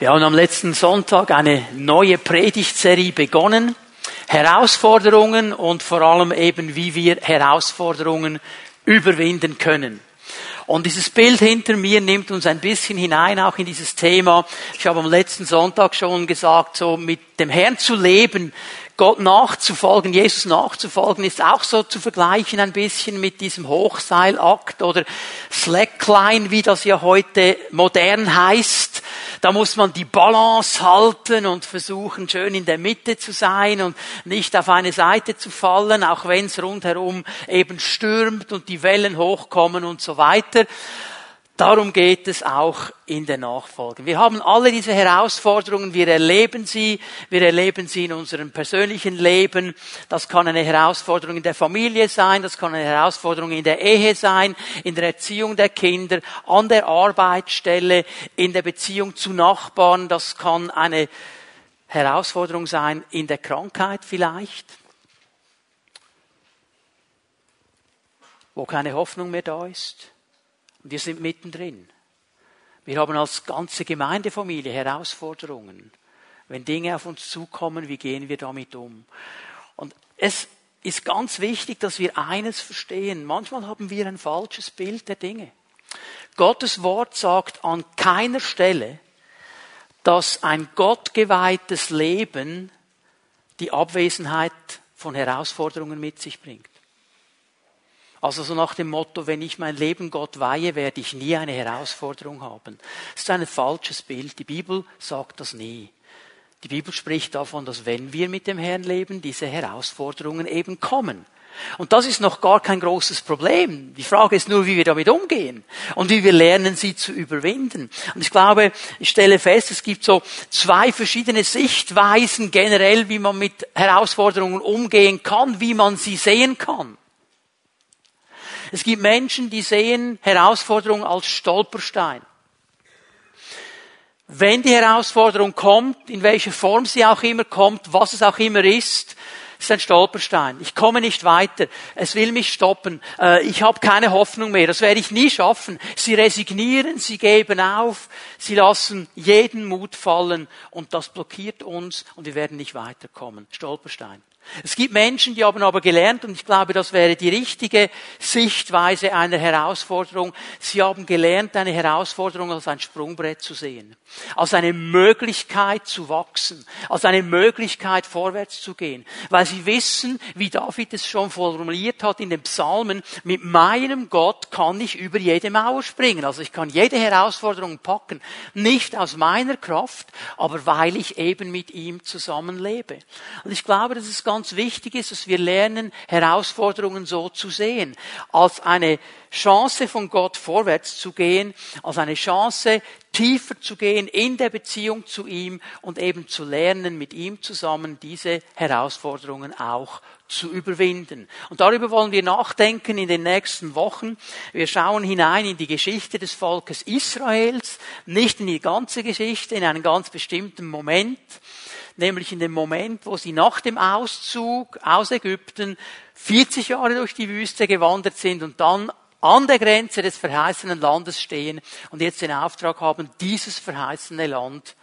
Wir haben am letzten Sonntag eine neue Predigtserie begonnen. Herausforderungen und vor allem eben, wie wir Herausforderungen überwinden können. Und dieses Bild hinter mir nimmt uns ein bisschen hinein auch in dieses Thema. Ich habe am letzten Sonntag schon gesagt, so mit dem Herrn zu leben, Gott nachzufolgen, Jesus nachzufolgen, ist auch so zu vergleichen ein bisschen mit diesem Hochseilakt oder Slackline, wie das ja heute modern heißt. Da muss man die Balance halten und versuchen, schön in der Mitte zu sein und nicht auf eine Seite zu fallen, auch wenn es rundherum eben stürmt und die Wellen hochkommen und so weiter. Darum geht es auch in der Nachfolge. Wir haben alle diese Herausforderungen, wir erleben sie, wir erleben sie in unserem persönlichen Leben. Das kann eine Herausforderung in der Familie sein, das kann eine Herausforderung in der Ehe sein, in der Erziehung der Kinder, an der Arbeitsstelle, in der Beziehung zu Nachbarn, das kann eine Herausforderung sein in der Krankheit vielleicht, wo keine Hoffnung mehr da ist wir sind mittendrin. Wir haben als ganze Gemeindefamilie Herausforderungen. Wenn Dinge auf uns zukommen, wie gehen wir damit um? Und es ist ganz wichtig, dass wir eines verstehen. Manchmal haben wir ein falsches Bild der Dinge. Gottes Wort sagt an keiner Stelle, dass ein gottgeweihtes Leben die Abwesenheit von Herausforderungen mit sich bringt. Also so nach dem Motto, wenn ich mein Leben Gott weihe, werde ich nie eine Herausforderung haben. Das ist ein falsches Bild. Die Bibel sagt das nie. Die Bibel spricht davon, dass wenn wir mit dem Herrn leben, diese Herausforderungen eben kommen. Und das ist noch gar kein großes Problem. Die Frage ist nur, wie wir damit umgehen und wie wir lernen, sie zu überwinden. Und ich glaube, ich stelle fest, es gibt so zwei verschiedene Sichtweisen generell, wie man mit Herausforderungen umgehen kann, wie man sie sehen kann. Es gibt Menschen, die sehen Herausforderungen als Stolperstein. Wenn die Herausforderung kommt, in welcher Form sie auch immer kommt, was es auch immer ist, ist ein Stolperstein. Ich komme nicht weiter. Es will mich stoppen. Äh, ich habe keine Hoffnung mehr. Das werde ich nie schaffen. Sie resignieren, sie geben auf, sie lassen jeden Mut fallen und das blockiert uns und wir werden nicht weiterkommen. Stolperstein. Es gibt Menschen, die haben aber gelernt, und ich glaube, das wäre die richtige Sichtweise einer Herausforderung. Sie haben gelernt, eine Herausforderung als ein Sprungbrett zu sehen, als eine Möglichkeit zu wachsen, als eine Möglichkeit vorwärts zu gehen, weil sie wissen, wie David es schon formuliert hat in den Psalmen, mit meinem Gott kann ich über jede Mauer springen. Also ich kann jede Herausforderung packen, nicht aus meiner Kraft, aber weil ich eben mit ihm zusammenlebe. Und ich glaube, das ist ganz ganz wichtig ist, dass wir lernen, Herausforderungen so zu sehen, als eine Chance von Gott vorwärts zu gehen, als eine Chance tiefer zu gehen in der Beziehung zu ihm und eben zu lernen, mit ihm zusammen diese Herausforderungen auch zu überwinden. Und darüber wollen wir nachdenken in den nächsten Wochen. Wir schauen hinein in die Geschichte des Volkes Israels, nicht in die ganze Geschichte, in einen ganz bestimmten Moment nämlich in dem Moment, wo sie nach dem Auszug aus Ägypten 40 Jahre durch die Wüste gewandert sind und dann an der Grenze des verheißenen Landes stehen und jetzt den Auftrag haben, dieses verheißene Land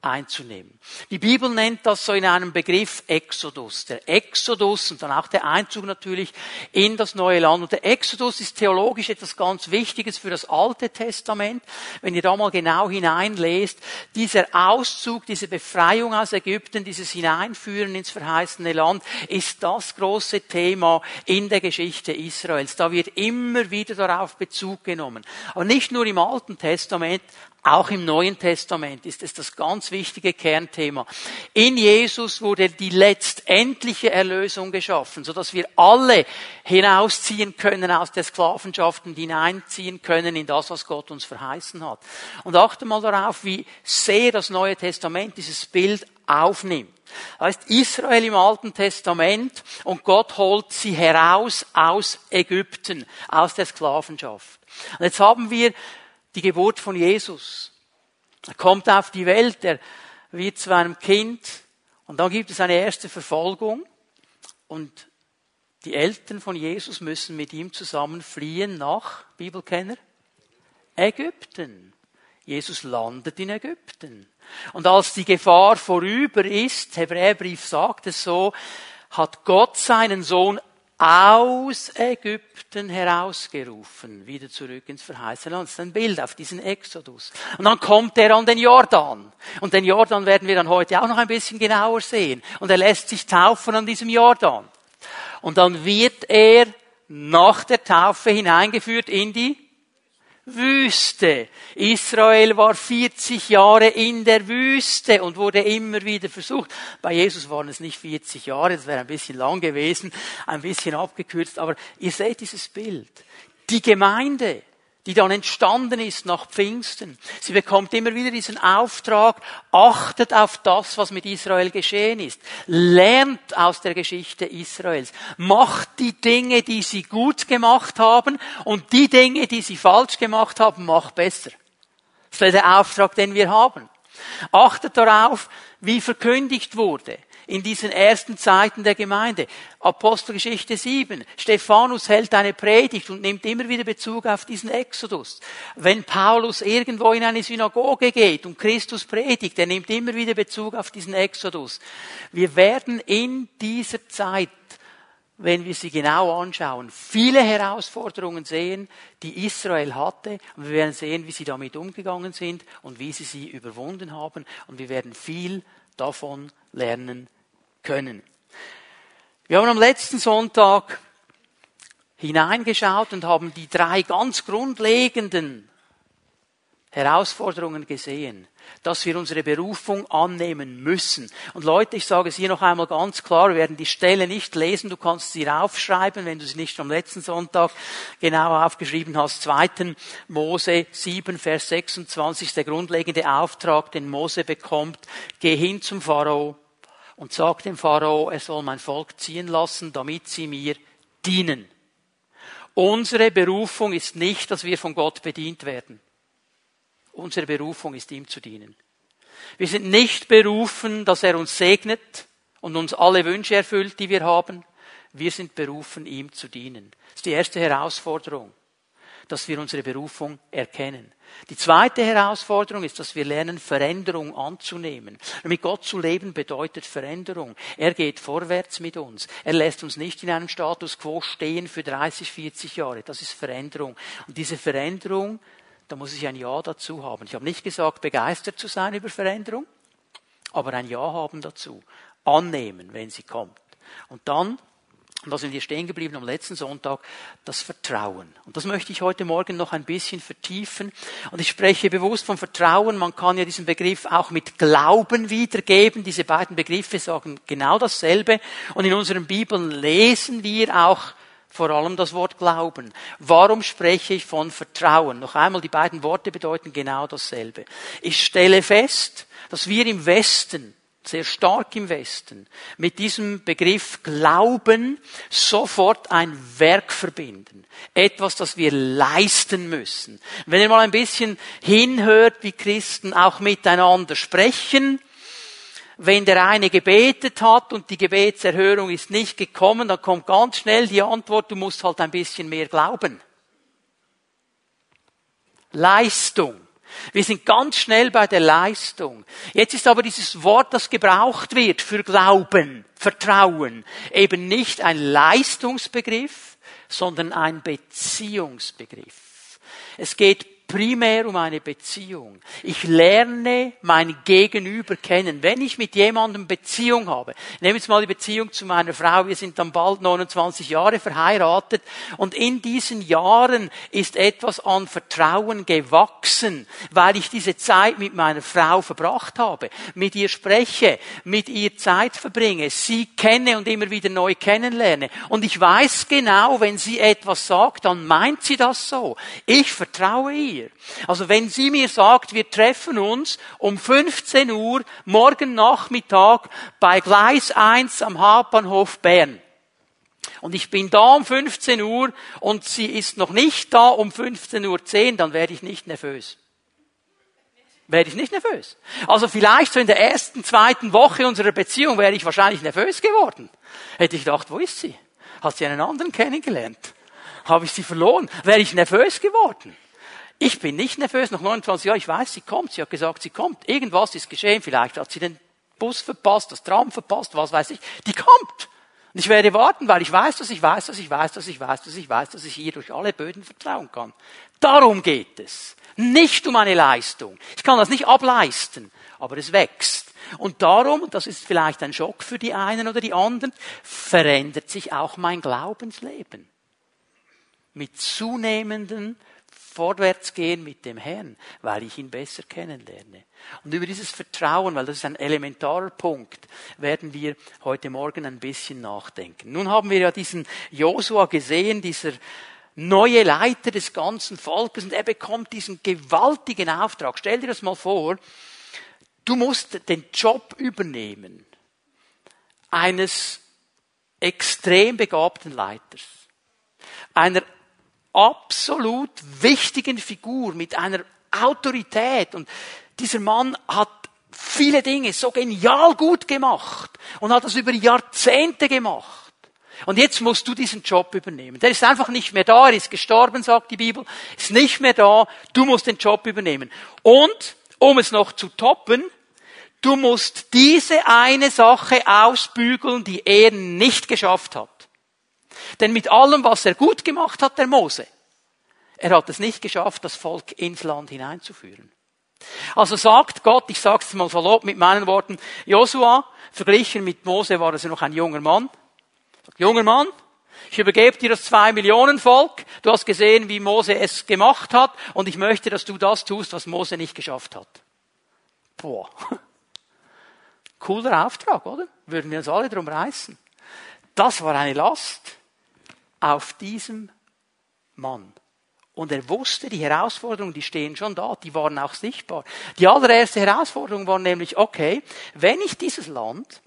einzunehmen. Die Bibel nennt das so in einem Begriff Exodus. Der Exodus und dann auch der Einzug natürlich in das neue Land. Und der Exodus ist theologisch etwas ganz Wichtiges für das Alte Testament. Wenn ihr da mal genau hineinlest, dieser Auszug, diese Befreiung aus Ägypten, dieses Hineinführen ins verheißene Land, ist das große Thema in der Geschichte Israels. Da wird immer wieder darauf Bezug genommen. Aber nicht nur im Alten Testament, auch im Neuen Testament ist es das ganz wichtige Kernthema. In Jesus wurde die letztendliche Erlösung geschaffen, sodass wir alle hinausziehen können aus der Sklavenschaft und hineinziehen können in das, was Gott uns verheißen hat. Und achte mal darauf, wie sehr das Neue Testament dieses Bild aufnimmt. Das heißt Israel im Alten Testament und Gott holt sie heraus aus Ägypten, aus der Sklavenschaft. Und jetzt haben wir die Geburt von Jesus. Er kommt auf die Welt, er wird zu einem Kind und dann gibt es eine erste Verfolgung und die Eltern von Jesus müssen mit ihm zusammen fliehen nach, Bibelkenner, Ägypten. Jesus landet in Ägypten. Und als die Gefahr vorüber ist, Hebräerbrief sagt es so, hat Gott seinen Sohn aus Ägypten herausgerufen, wieder zurück ins verheißene Land. Das ist ein Bild auf diesen Exodus. Und dann kommt er an den Jordan. Und den Jordan werden wir dann heute auch noch ein bisschen genauer sehen. Und er lässt sich taufen an diesem Jordan. Und dann wird er nach der Taufe hineingeführt in die Wüste. Israel war 40 Jahre in der Wüste und wurde immer wieder versucht. Bei Jesus waren es nicht 40 Jahre, das wäre ein bisschen lang gewesen, ein bisschen abgekürzt, aber ihr seht dieses Bild. Die Gemeinde die dann entstanden ist nach Pfingsten. Sie bekommt immer wieder diesen Auftrag, achtet auf das, was mit Israel geschehen ist. Lernt aus der Geschichte Israels. Macht die Dinge, die sie gut gemacht haben und die Dinge, die sie falsch gemacht haben, macht besser. Das ist der Auftrag, den wir haben. Achtet darauf, wie verkündigt wurde in diesen ersten Zeiten der Gemeinde. Apostelgeschichte 7. Stephanus hält eine Predigt und nimmt immer wieder Bezug auf diesen Exodus. Wenn Paulus irgendwo in eine Synagoge geht und Christus predigt, er nimmt immer wieder Bezug auf diesen Exodus. Wir werden in dieser Zeit wenn wir sie genau anschauen, viele Herausforderungen sehen, die Israel hatte. Und wir werden sehen, wie sie damit umgegangen sind und wie sie sie überwunden haben. Und wir werden viel davon lernen können. Wir haben am letzten Sonntag hineingeschaut und haben die drei ganz grundlegenden Herausforderungen gesehen, dass wir unsere Berufung annehmen müssen. Und Leute, ich sage es hier noch einmal ganz klar, wir werden die Stelle nicht lesen, du kannst sie raufschreiben, wenn du sie nicht am letzten Sonntag genau aufgeschrieben hast. 2. Mose 7, Vers 26, der grundlegende Auftrag, den Mose bekommt, geh hin zum Pharao und sagt dem Pharao, er soll mein Volk ziehen lassen, damit sie mir dienen. Unsere Berufung ist nicht, dass wir von Gott bedient werden. Unsere Berufung ist ihm zu dienen. Wir sind nicht berufen, dass er uns segnet und uns alle Wünsche erfüllt, die wir haben. Wir sind berufen, ihm zu dienen. Das ist die erste Herausforderung, dass wir unsere Berufung erkennen. Die zweite Herausforderung ist, dass wir lernen, Veränderung anzunehmen. Mit Gott zu leben bedeutet Veränderung. Er geht vorwärts mit uns. Er lässt uns nicht in einem Status quo stehen für 30, 40 Jahre. Das ist Veränderung. Und diese Veränderung, da muss ich ein Ja dazu haben. Ich habe nicht gesagt, begeistert zu sein über Veränderung, aber ein Ja haben dazu. Annehmen, wenn sie kommt. Und dann und da sind wir stehen geblieben am letzten Sonntag, das Vertrauen. Und das möchte ich heute Morgen noch ein bisschen vertiefen. Und ich spreche bewusst vom Vertrauen. Man kann ja diesen Begriff auch mit Glauben wiedergeben. Diese beiden Begriffe sagen genau dasselbe. Und in unseren Bibeln lesen wir auch vor allem das Wort Glauben. Warum spreche ich von Vertrauen? Noch einmal, die beiden Worte bedeuten genau dasselbe. Ich stelle fest, dass wir im Westen sehr stark im Westen, mit diesem Begriff Glauben sofort ein Werk verbinden. Etwas, das wir leisten müssen. Wenn ihr mal ein bisschen hinhört, wie Christen auch miteinander sprechen, wenn der eine gebetet hat und die Gebetserhörung ist nicht gekommen, dann kommt ganz schnell die Antwort, du musst halt ein bisschen mehr glauben. Leistung. Wir sind ganz schnell bei der Leistung. Jetzt ist aber dieses Wort, das gebraucht wird für Glauben, Vertrauen, eben nicht ein Leistungsbegriff, sondern ein Beziehungsbegriff. Es geht primär um eine Beziehung. Ich lerne mein Gegenüber kennen. Wenn ich mit jemandem Beziehung habe, nehme jetzt mal die Beziehung zu meiner Frau, wir sind dann bald 29 Jahre verheiratet und in diesen Jahren ist etwas an Vertrauen gewachsen, weil ich diese Zeit mit meiner Frau verbracht habe, mit ihr spreche, mit ihr Zeit verbringe, sie kenne und immer wieder neu kennenlerne. Und ich weiß genau, wenn sie etwas sagt, dann meint sie das so. Ich vertraue ihr mir. Also wenn sie mir sagt, wir treffen uns um 15 Uhr morgen Nachmittag bei Gleis 1 am Hauptbahnhof Bern. Und ich bin da um 15 Uhr und sie ist noch nicht da um 15.10 Uhr, dann werde ich nicht nervös. Werde ich nicht nervös. Also vielleicht so in der ersten, zweiten Woche unserer Beziehung wäre ich wahrscheinlich nervös geworden. Hätte ich gedacht, wo ist sie? Hat sie einen anderen kennengelernt? Habe ich sie verloren? Wäre ich nervös geworden? Ich bin nicht nervös, nach 29 Jahren, ich weiß, sie kommt, sie hat gesagt, sie kommt. Irgendwas ist geschehen, vielleicht hat sie den Bus verpasst, das Tram verpasst, was weiß ich. Die kommt. Und ich werde warten, weil ich weiß, dass ich weiß, dass ich weiß, dass ich weiß, dass ich weiß, dass ich ihr durch alle Böden vertrauen kann. Darum geht es. Nicht um eine Leistung. Ich kann das nicht ableisten, aber es wächst. Und darum, und das ist vielleicht ein Schock für die einen oder die anderen, verändert sich auch mein Glaubensleben. Mit zunehmenden Vorwärtsgehen mit dem Herrn, weil ich ihn besser kennenlerne. Und über dieses Vertrauen, weil das ist ein elementarer Punkt, werden wir heute Morgen ein bisschen nachdenken. Nun haben wir ja diesen Josua gesehen, dieser neue Leiter des ganzen Volkes, und er bekommt diesen gewaltigen Auftrag. Stell dir das mal vor, du musst den Job übernehmen eines extrem begabten Leiters, einer absolut wichtigen Figur mit einer Autorität. Und dieser Mann hat viele Dinge so genial gut gemacht und hat das über Jahrzehnte gemacht. Und jetzt musst du diesen Job übernehmen. Der ist einfach nicht mehr da, er ist gestorben, sagt die Bibel, ist nicht mehr da, du musst den Job übernehmen. Und, um es noch zu toppen, du musst diese eine Sache ausbügeln, die er nicht geschafft hat. Denn mit allem, was er gut gemacht hat, der Mose, er hat es nicht geschafft, das Volk ins Land hineinzuführen. Also sagt Gott, ich sage es mal verlobt mit meinen Worten, Josua, verglichen mit Mose war er noch ein junger Mann. Junger Mann, ich übergebe dir das zwei Millionen Volk. Du hast gesehen, wie Mose es gemacht hat, und ich möchte, dass du das tust, was Mose nicht geschafft hat. Boah. Cooler Auftrag, oder? Würden wir uns alle drum reißen. Das war eine Last auf diesem Mann. Und er wusste, die Herausforderungen, die stehen schon da, die waren auch sichtbar. Die allererste Herausforderung war nämlich, okay, wenn ich dieses Land,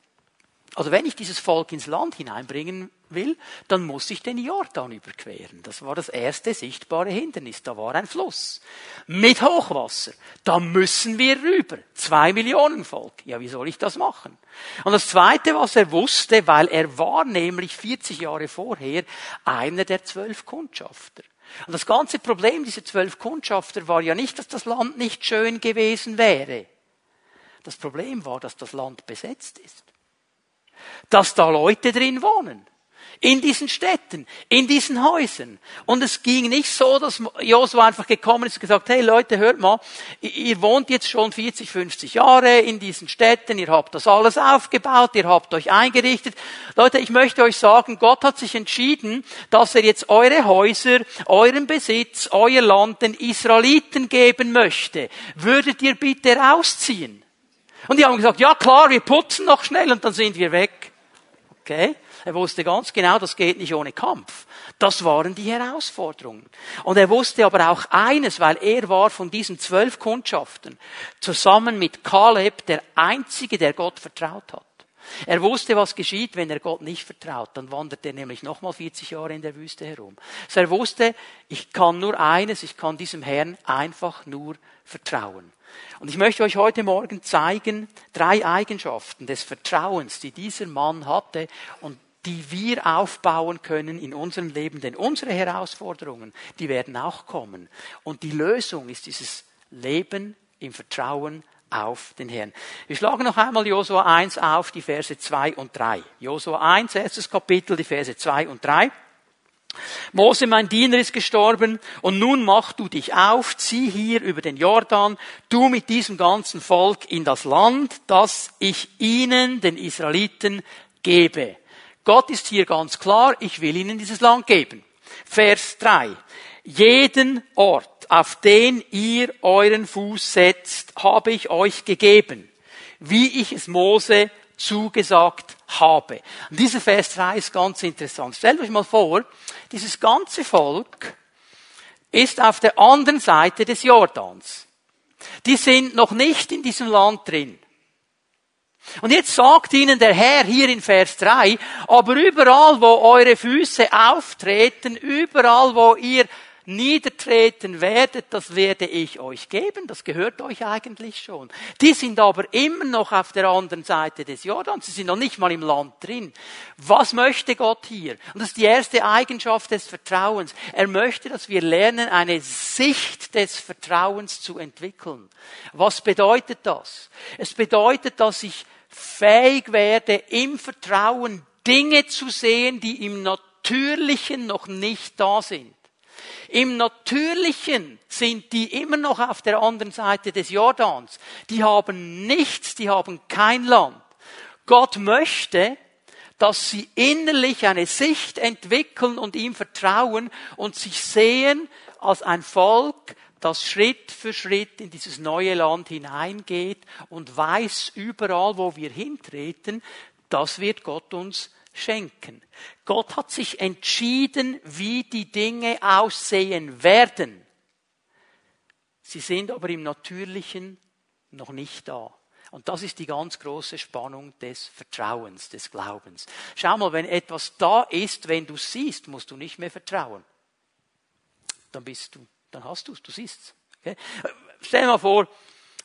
also wenn ich dieses Volk ins Land hineinbringen will, dann muss ich den Jordan überqueren. Das war das erste sichtbare Hindernis. Da war ein Fluss mit Hochwasser. Da müssen wir rüber. Zwei Millionen Volk. Ja, wie soll ich das machen? Und das zweite, was er wusste, weil er war nämlich 40 Jahre vorher einer der zwölf Kundschafter. Und das ganze Problem dieser zwölf Kundschafter war ja nicht, dass das Land nicht schön gewesen wäre. Das Problem war, dass das Land besetzt ist. Dass da Leute drin wohnen in diesen Städten, in diesen Häusern. Und es ging nicht so, dass Josua einfach gekommen ist und gesagt, hey Leute, hört mal, ihr wohnt jetzt schon 40, 50 Jahre in diesen Städten, ihr habt das alles aufgebaut, ihr habt euch eingerichtet. Leute, ich möchte euch sagen, Gott hat sich entschieden, dass er jetzt eure Häuser, euren Besitz, euer Land den Israeliten geben möchte. Würdet ihr bitte rausziehen? Und die haben gesagt, ja klar, wir putzen noch schnell und dann sind wir weg. Okay? Er wusste ganz genau, das geht nicht ohne Kampf. Das waren die Herausforderungen. Und er wusste aber auch eines, weil er war von diesen zwölf Kundschaften zusammen mit Kaleb der Einzige, der Gott vertraut hat. Er wusste, was geschieht, wenn er Gott nicht vertraut. Dann wandert er nämlich nochmal 40 Jahre in der Wüste herum. Also er wusste, ich kann nur eines, ich kann diesem Herrn einfach nur vertrauen. Und ich möchte euch heute Morgen zeigen, drei Eigenschaften des Vertrauens, die dieser Mann hatte und die wir aufbauen können in unserem Leben. Denn unsere Herausforderungen, die werden auch kommen. Und die Lösung ist dieses Leben im Vertrauen auf den Herrn. Wir schlagen noch einmal Josua 1 auf, die Verse 2 und 3. Josua 1, erstes Kapitel, die Verse 2 und 3. Mose, mein Diener, ist gestorben, und nun mach du dich auf, zieh hier über den Jordan, du mit diesem ganzen Volk in das Land, das ich ihnen, den Israeliten, gebe. Gott ist hier ganz klar, ich will ihnen dieses Land geben. Vers 3. Jeden Ort, auf den ihr euren Fuß setzt, habe ich euch gegeben, wie ich es Mose zugesagt habe. Und dieser Vers 3 ist ganz interessant. Stellt euch mal vor, dieses ganze Volk ist auf der anderen Seite des Jordans. Die sind noch nicht in diesem Land drin. Und jetzt sagt ihnen der Herr hier in Vers 3, aber überall, wo eure Füße auftreten, überall, wo ihr niedertreten werdet, das werde ich euch geben. Das gehört euch eigentlich schon. Die sind aber immer noch auf der anderen Seite des Jordans. Sie sind noch nicht mal im Land drin. Was möchte Gott hier? Und das ist die erste Eigenschaft des Vertrauens. Er möchte, dass wir lernen, eine Sicht des Vertrauens zu entwickeln. Was bedeutet das? Es bedeutet, dass ich fähig werde, im Vertrauen Dinge zu sehen, die im Natürlichen noch nicht da sind. Im Natürlichen sind die immer noch auf der anderen Seite des Jordans. Die haben nichts, die haben kein Land. Gott möchte, dass sie innerlich eine Sicht entwickeln und ihm vertrauen und sich sehen als ein Volk, das Schritt für Schritt in dieses neue Land hineingeht und weiß überall, wo wir hintreten, das wird Gott uns schenken. Gott hat sich entschieden, wie die Dinge aussehen werden. Sie sind aber im Natürlichen noch nicht da. Und das ist die ganz große Spannung des Vertrauens, des Glaubens. Schau mal, wenn etwas da ist, wenn du siehst, musst du nicht mehr vertrauen. Dann bist du, dann hast du es, du siehst es. Okay? Stell dir mal vor,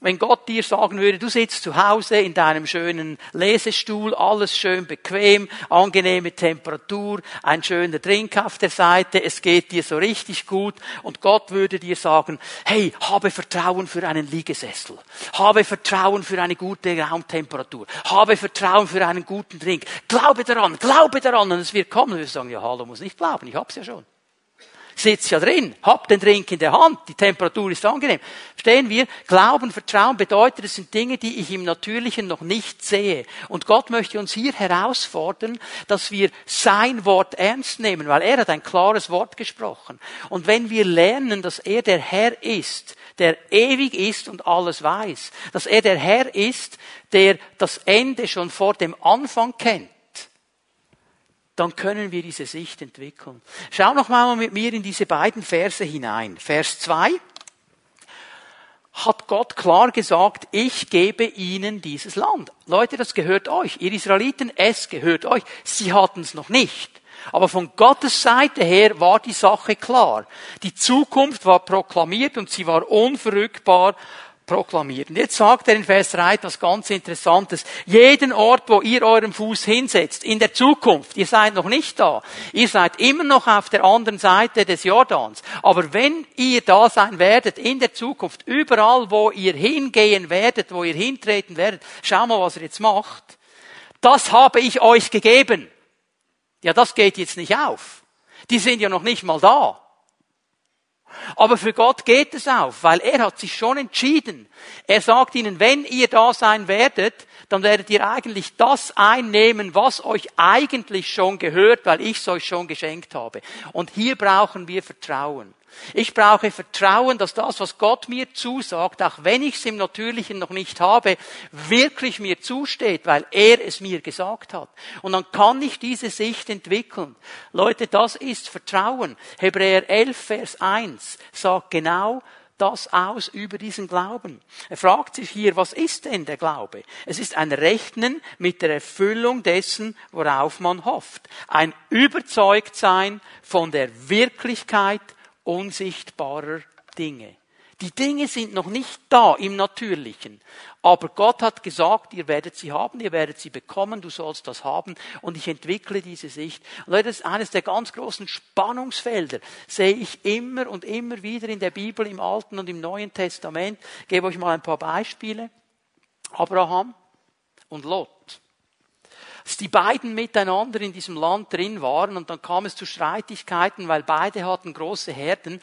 wenn Gott dir sagen würde, du sitzt zu Hause in deinem schönen Lesestuhl, alles schön bequem, angenehme Temperatur, ein schöner Drink auf der Seite, es geht dir so richtig gut und Gott würde dir sagen, hey, habe Vertrauen für einen Liegesessel, habe Vertrauen für eine gute Raumtemperatur, habe Vertrauen für einen guten Drink, glaube daran, glaube daran und es wird kommen. Wir sagen, ja, hallo, muss nicht glauben, ich hab's ja schon sitzt ja drin, hab den Drink in der Hand, die Temperatur ist angenehm. Verstehen wir? Glauben, Vertrauen bedeutet, es sind Dinge, die ich im Natürlichen noch nicht sehe. Und Gott möchte uns hier herausfordern, dass wir sein Wort ernst nehmen, weil er hat ein klares Wort gesprochen. Und wenn wir lernen, dass er der Herr ist, der ewig ist und alles weiß, dass er der Herr ist, der das Ende schon vor dem Anfang kennt, dann können wir diese Sicht entwickeln. Schau noch mal mit mir in diese beiden Verse hinein. Vers 2 hat Gott klar gesagt, ich gebe ihnen dieses Land. Leute, das gehört euch. Ihr Israeliten, es gehört euch. Sie hatten es noch nicht. Aber von Gottes Seite her war die Sache klar. Die Zukunft war proklamiert und sie war unverrückbar proklamiert. Und jetzt sagt er in Vers 3 etwas ganz Interessantes. Jeden Ort, wo ihr euren Fuß hinsetzt, in der Zukunft, ihr seid noch nicht da. Ihr seid immer noch auf der anderen Seite des Jordans. Aber wenn ihr da sein werdet, in der Zukunft, überall, wo ihr hingehen werdet, wo ihr hintreten werdet, schau mal, was er jetzt macht. Das habe ich euch gegeben. Ja, das geht jetzt nicht auf. Die sind ja noch nicht mal da. Aber für Gott geht es auf, weil er hat sich schon entschieden. Er sagt ihnen, wenn ihr da sein werdet, dann werdet ihr eigentlich das einnehmen, was euch eigentlich schon gehört, weil ich es euch schon geschenkt habe. Und hier brauchen wir Vertrauen. Ich brauche Vertrauen, dass das, was Gott mir zusagt, auch wenn ich es im Natürlichen noch nicht habe, wirklich mir zusteht, weil er es mir gesagt hat. Und dann kann ich diese Sicht entwickeln. Leute, das ist Vertrauen. Hebräer 11, Vers 1 sagt genau, das aus über diesen Glauben. Er fragt sich hier, was ist denn der Glaube? Es ist ein Rechnen mit der Erfüllung dessen, worauf man hofft. Ein Überzeugtsein von der Wirklichkeit unsichtbarer Dinge. Die Dinge sind noch nicht da im Natürlichen. Aber Gott hat gesagt, ihr werdet sie haben, ihr werdet sie bekommen, du sollst das haben. Und ich entwickle diese Sicht. Und Leute, das ist eines der ganz großen Spannungsfelder. Sehe ich immer und immer wieder in der Bibel, im Alten und im Neuen Testament. Ich gebe euch mal ein paar Beispiele. Abraham und Lot dass die beiden miteinander in diesem Land drin waren und dann kam es zu Streitigkeiten, weil beide hatten große Herden.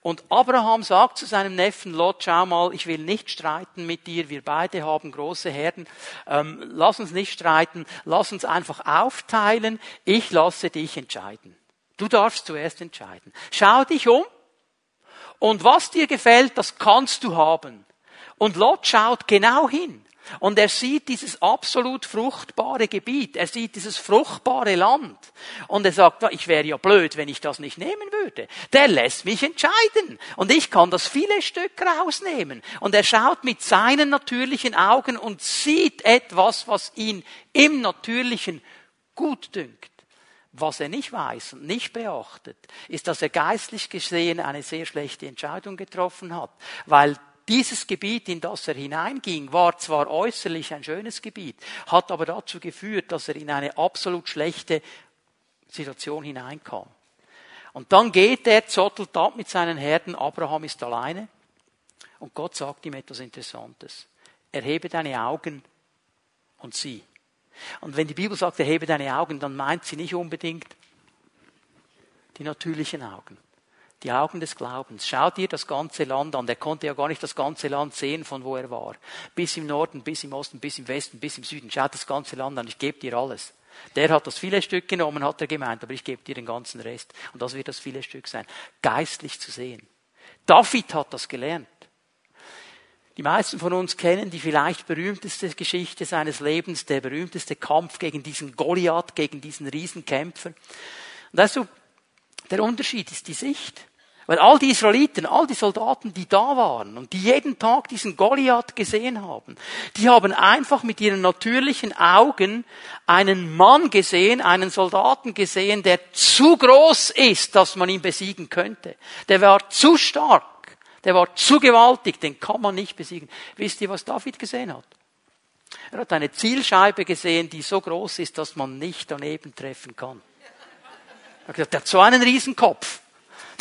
Und Abraham sagt zu seinem Neffen Lot, schau mal, ich will nicht streiten mit dir, wir beide haben große Herden, ähm, lass uns nicht streiten, lass uns einfach aufteilen, ich lasse dich entscheiden. Du darfst zuerst entscheiden. Schau dich um und was dir gefällt, das kannst du haben. Und Lot schaut genau hin. Und er sieht dieses absolut fruchtbare Gebiet, er sieht dieses fruchtbare Land. Und er sagt, ich wäre ja blöd, wenn ich das nicht nehmen würde. Der lässt mich entscheiden. Und ich kann das viele Stück rausnehmen. Und er schaut mit seinen natürlichen Augen und sieht etwas, was ihn im Natürlichen gut dünkt. Was er nicht weiß und nicht beachtet, ist, dass er geistlich gesehen eine sehr schlechte Entscheidung getroffen hat, weil dieses Gebiet, in das er hineinging, war zwar äußerlich ein schönes Gebiet, hat aber dazu geführt, dass er in eine absolut schlechte Situation hineinkam. Und dann geht er, zottelt ab mit seinen Herden, Abraham ist alleine und Gott sagt ihm etwas Interessantes. Erhebe deine Augen und sieh. Und wenn die Bibel sagt, erhebe deine Augen, dann meint sie nicht unbedingt die natürlichen Augen. Die Augen des Glaubens. Schau dir das ganze Land an. Der konnte ja gar nicht das ganze Land sehen, von wo er war. Bis im Norden, bis im Osten, bis im Westen, bis im Süden. Schau das ganze Land an. Ich gebe dir alles. Der hat das viele Stück genommen, hat er gemeint, aber ich gebe dir den ganzen Rest. Und das wird das viele Stück sein. Geistlich zu sehen. David hat das gelernt. Die meisten von uns kennen die vielleicht berühmteste Geschichte seines Lebens, der berühmteste Kampf gegen diesen Goliath, gegen diesen Riesenkämpfer. Und weißt du, der Unterschied ist die Sicht. Weil all die Israeliten, all die Soldaten, die da waren und die jeden Tag diesen Goliath gesehen haben, die haben einfach mit ihren natürlichen Augen einen Mann gesehen, einen Soldaten gesehen, der zu groß ist, dass man ihn besiegen könnte. Der war zu stark. Der war zu gewaltig, den kann man nicht besiegen. Wisst ihr, was David gesehen hat? Er hat eine Zielscheibe gesehen, die so groß ist, dass man nicht daneben treffen kann. Er hat gesagt, der hat so einen Riesenkopf.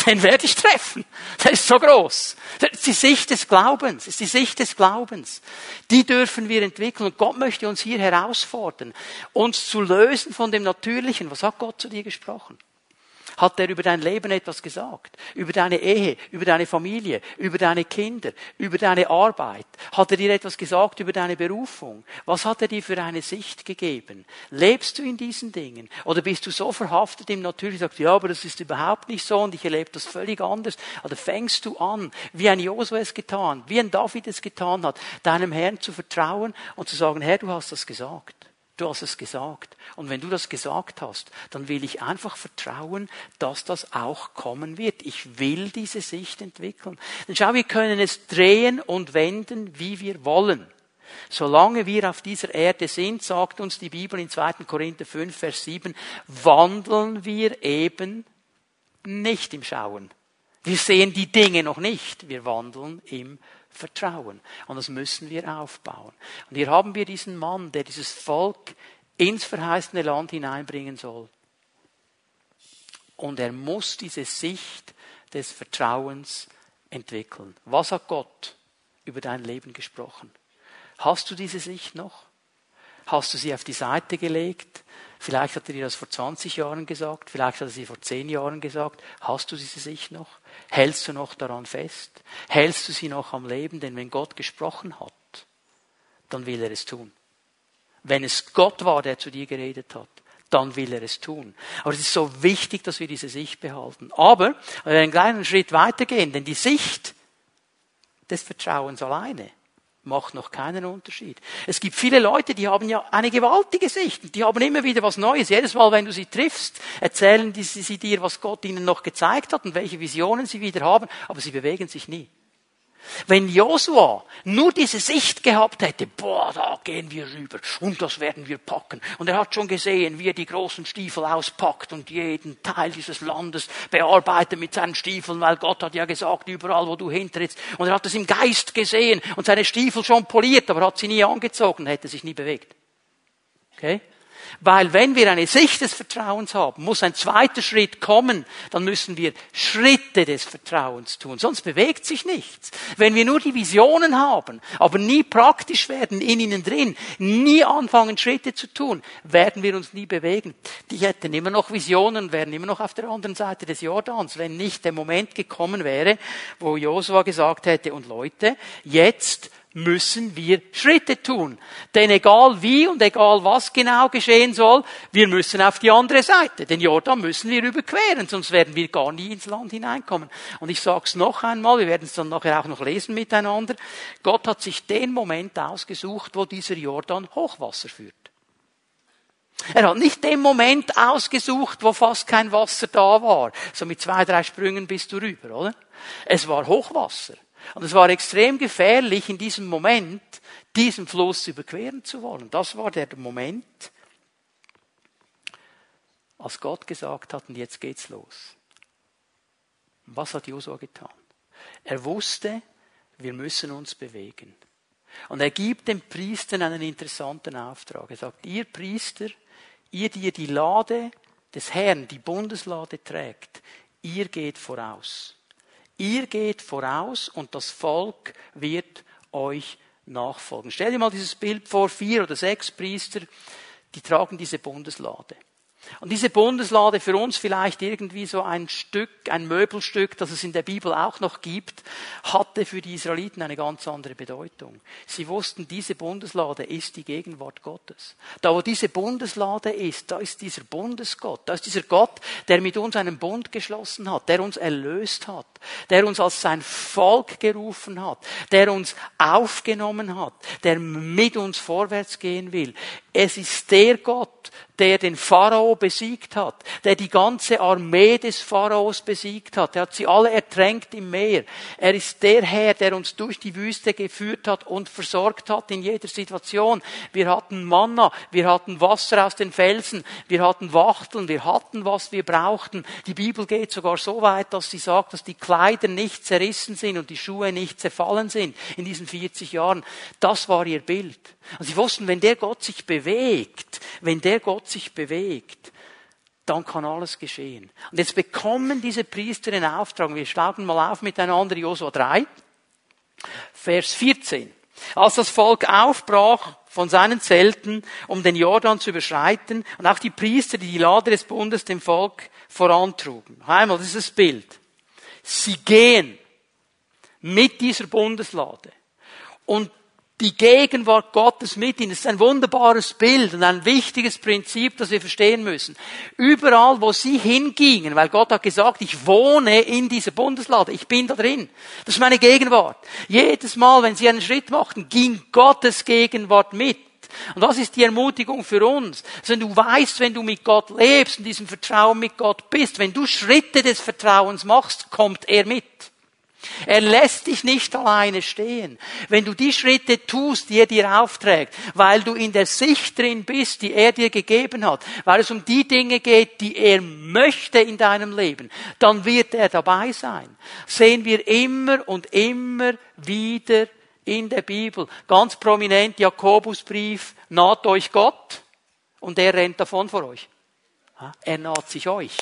Den werde ich treffen. Der ist so groß. Das ist die Sicht des Glaubens. Das ist die Sicht des Glaubens. Die dürfen wir entwickeln. Und Gott möchte uns hier herausfordern, uns zu lösen von dem Natürlichen. Was hat Gott zu dir gesprochen? Hat er über dein Leben etwas gesagt? Über deine Ehe, über deine Familie, über deine Kinder, über deine Arbeit? Hat er dir etwas gesagt über deine Berufung? Was hat er dir für eine Sicht gegeben? Lebst du in diesen Dingen? Oder bist du so verhaftet im Natürlichen, sagst, ja, aber das ist überhaupt nicht so und ich erlebe das völlig anders? Oder fängst du an, wie ein Josua es getan, wie ein David es getan hat, deinem Herrn zu vertrauen und zu sagen, Herr, du hast das gesagt. Du hast es gesagt. Und wenn du das gesagt hast, dann will ich einfach vertrauen, dass das auch kommen wird. Ich will diese Sicht entwickeln. Denn schau, wir können es drehen und wenden, wie wir wollen. Solange wir auf dieser Erde sind, sagt uns die Bibel in 2. Korinther 5, Vers 7, wandeln wir eben nicht im Schauen. Wir sehen die Dinge noch nicht, wir wandeln im Vertrauen. Und das müssen wir aufbauen. Und hier haben wir diesen Mann, der dieses Volk ins verheißene Land hineinbringen soll. Und er muss diese Sicht des Vertrauens entwickeln. Was hat Gott über dein Leben gesprochen? Hast du diese Sicht noch? Hast du sie auf die Seite gelegt? Vielleicht hat er dir das vor 20 Jahren gesagt, vielleicht hat er sie vor 10 Jahren gesagt. Hast du diese Sicht noch? Hältst du noch daran fest? Hältst du sie noch am Leben? Denn wenn Gott gesprochen hat, dann will er es tun. Wenn es Gott war, der zu dir geredet hat, dann will er es tun. Aber es ist so wichtig, dass wir diese Sicht behalten. Aber wir einen kleinen Schritt weitergehen, denn die Sicht des Vertrauens alleine macht noch keinen Unterschied. Es gibt viele Leute, die haben ja eine gewaltige Sicht. Die haben immer wieder was Neues. Jedes Mal, wenn du sie triffst, erzählen sie dir, was Gott ihnen noch gezeigt hat und welche Visionen sie wieder haben, aber sie bewegen sich nie. Wenn Josua nur diese Sicht gehabt hätte, boah, da gehen wir rüber und das werden wir packen. Und er hat schon gesehen, wie er die großen Stiefel auspackt und jeden Teil dieses Landes bearbeitet mit seinen Stiefeln, weil Gott hat ja gesagt, überall wo du hintrittst. Und er hat es im Geist gesehen und seine Stiefel schon poliert, aber hat sie nie angezogen, hätte sich nie bewegt. Okay? Weil wenn wir eine Sicht des Vertrauens haben, muss ein zweiter Schritt kommen, dann müssen wir Schritte des Vertrauens tun, sonst bewegt sich nichts. Wenn wir nur die Visionen haben, aber nie praktisch werden in ihnen drin, nie anfangen Schritte zu tun, werden wir uns nie bewegen. Die hätten immer noch Visionen, wären immer noch auf der anderen Seite des Jordans, wenn nicht der Moment gekommen wäre, wo Josua gesagt hätte, und Leute, jetzt müssen wir Schritte tun. Denn egal wie und egal was genau geschehen soll, wir müssen auf die andere Seite. Den Jordan müssen wir überqueren, sonst werden wir gar nie ins Land hineinkommen. Und ich sage es noch einmal, wir werden es dann nachher auch noch lesen miteinander. Gott hat sich den Moment ausgesucht, wo dieser Jordan Hochwasser führt. Er hat nicht den Moment ausgesucht, wo fast kein Wasser da war. So mit zwei, drei Sprüngen bist du rüber, oder? Es war Hochwasser. Und es war extrem gefährlich, in diesem Moment diesen Fluss überqueren zu wollen. Das war der Moment, als Gott gesagt hat, und jetzt geht's los. Was hat Josua getan? Er wusste, wir müssen uns bewegen. Und er gibt dem Priestern einen interessanten Auftrag. Er sagt, ihr Priester, ihr, die ihr die Lade des Herrn, die Bundeslade trägt, ihr geht voraus. Ihr geht voraus und das Volk wird euch nachfolgen. Stell dir mal dieses Bild vor, vier oder sechs Priester, die tragen diese Bundeslade. Und diese Bundeslade für uns vielleicht irgendwie so ein Stück, ein Möbelstück, das es in der Bibel auch noch gibt, hatte für die Israeliten eine ganz andere Bedeutung. Sie wussten, diese Bundeslade ist die Gegenwart Gottes. Da wo diese Bundeslade ist, da ist dieser Bundesgott, da ist dieser Gott, der mit uns einen Bund geschlossen hat, der uns erlöst hat, der uns als sein Volk gerufen hat, der uns aufgenommen hat, der mit uns vorwärts gehen will. Es ist der Gott, der den Pharao besiegt hat, der die ganze Armee des Pharaos besiegt hat. Er hat sie alle ertränkt im Meer. Er ist der Herr, der uns durch die Wüste geführt hat und versorgt hat in jeder Situation. Wir hatten Manna, wir hatten Wasser aus den Felsen, wir hatten Wachteln, wir hatten, was wir brauchten. Die Bibel geht sogar so weit, dass sie sagt, dass die Kleider nicht zerrissen sind und die Schuhe nicht zerfallen sind in diesen 40 Jahren. Das war ihr Bild. Und sie wussten, wenn der Gott sich bewegt, wenn der Gott sich bewegt, dann kann alles geschehen. Und jetzt bekommen diese Priester den Auftrag, wir schlagen mal auf miteinander Josua 3, Vers 14. Als das Volk aufbrach von seinen Zelten, um den Jordan zu überschreiten, und auch die Priester, die die Lade des Bundes dem Volk vorantrugen. Einmal, das ist das Bild. Sie gehen mit dieser Bundeslade. Und die Gegenwart Gottes mit ihnen. Das ist ein wunderbares Bild und ein wichtiges Prinzip, das wir verstehen müssen. Überall, wo sie hingingen, weil Gott hat gesagt, ich wohne in dieser Bundeslade, ich bin da drin. Das ist meine Gegenwart. Jedes Mal, wenn sie einen Schritt machten, ging Gottes Gegenwart mit. Und das ist die Ermutigung für uns. Also wenn du weißt, wenn du mit Gott lebst, in diesem Vertrauen mit Gott bist, wenn du Schritte des Vertrauens machst, kommt er mit. Er lässt dich nicht alleine stehen. Wenn du die Schritte tust, die er dir aufträgt, weil du in der Sicht drin bist, die er dir gegeben hat, weil es um die Dinge geht, die er möchte in deinem Leben, dann wird er dabei sein. Sehen wir immer und immer wieder in der Bibel. Ganz prominent Jakobusbrief, naht euch Gott und er rennt davon vor euch. Er naht sich euch.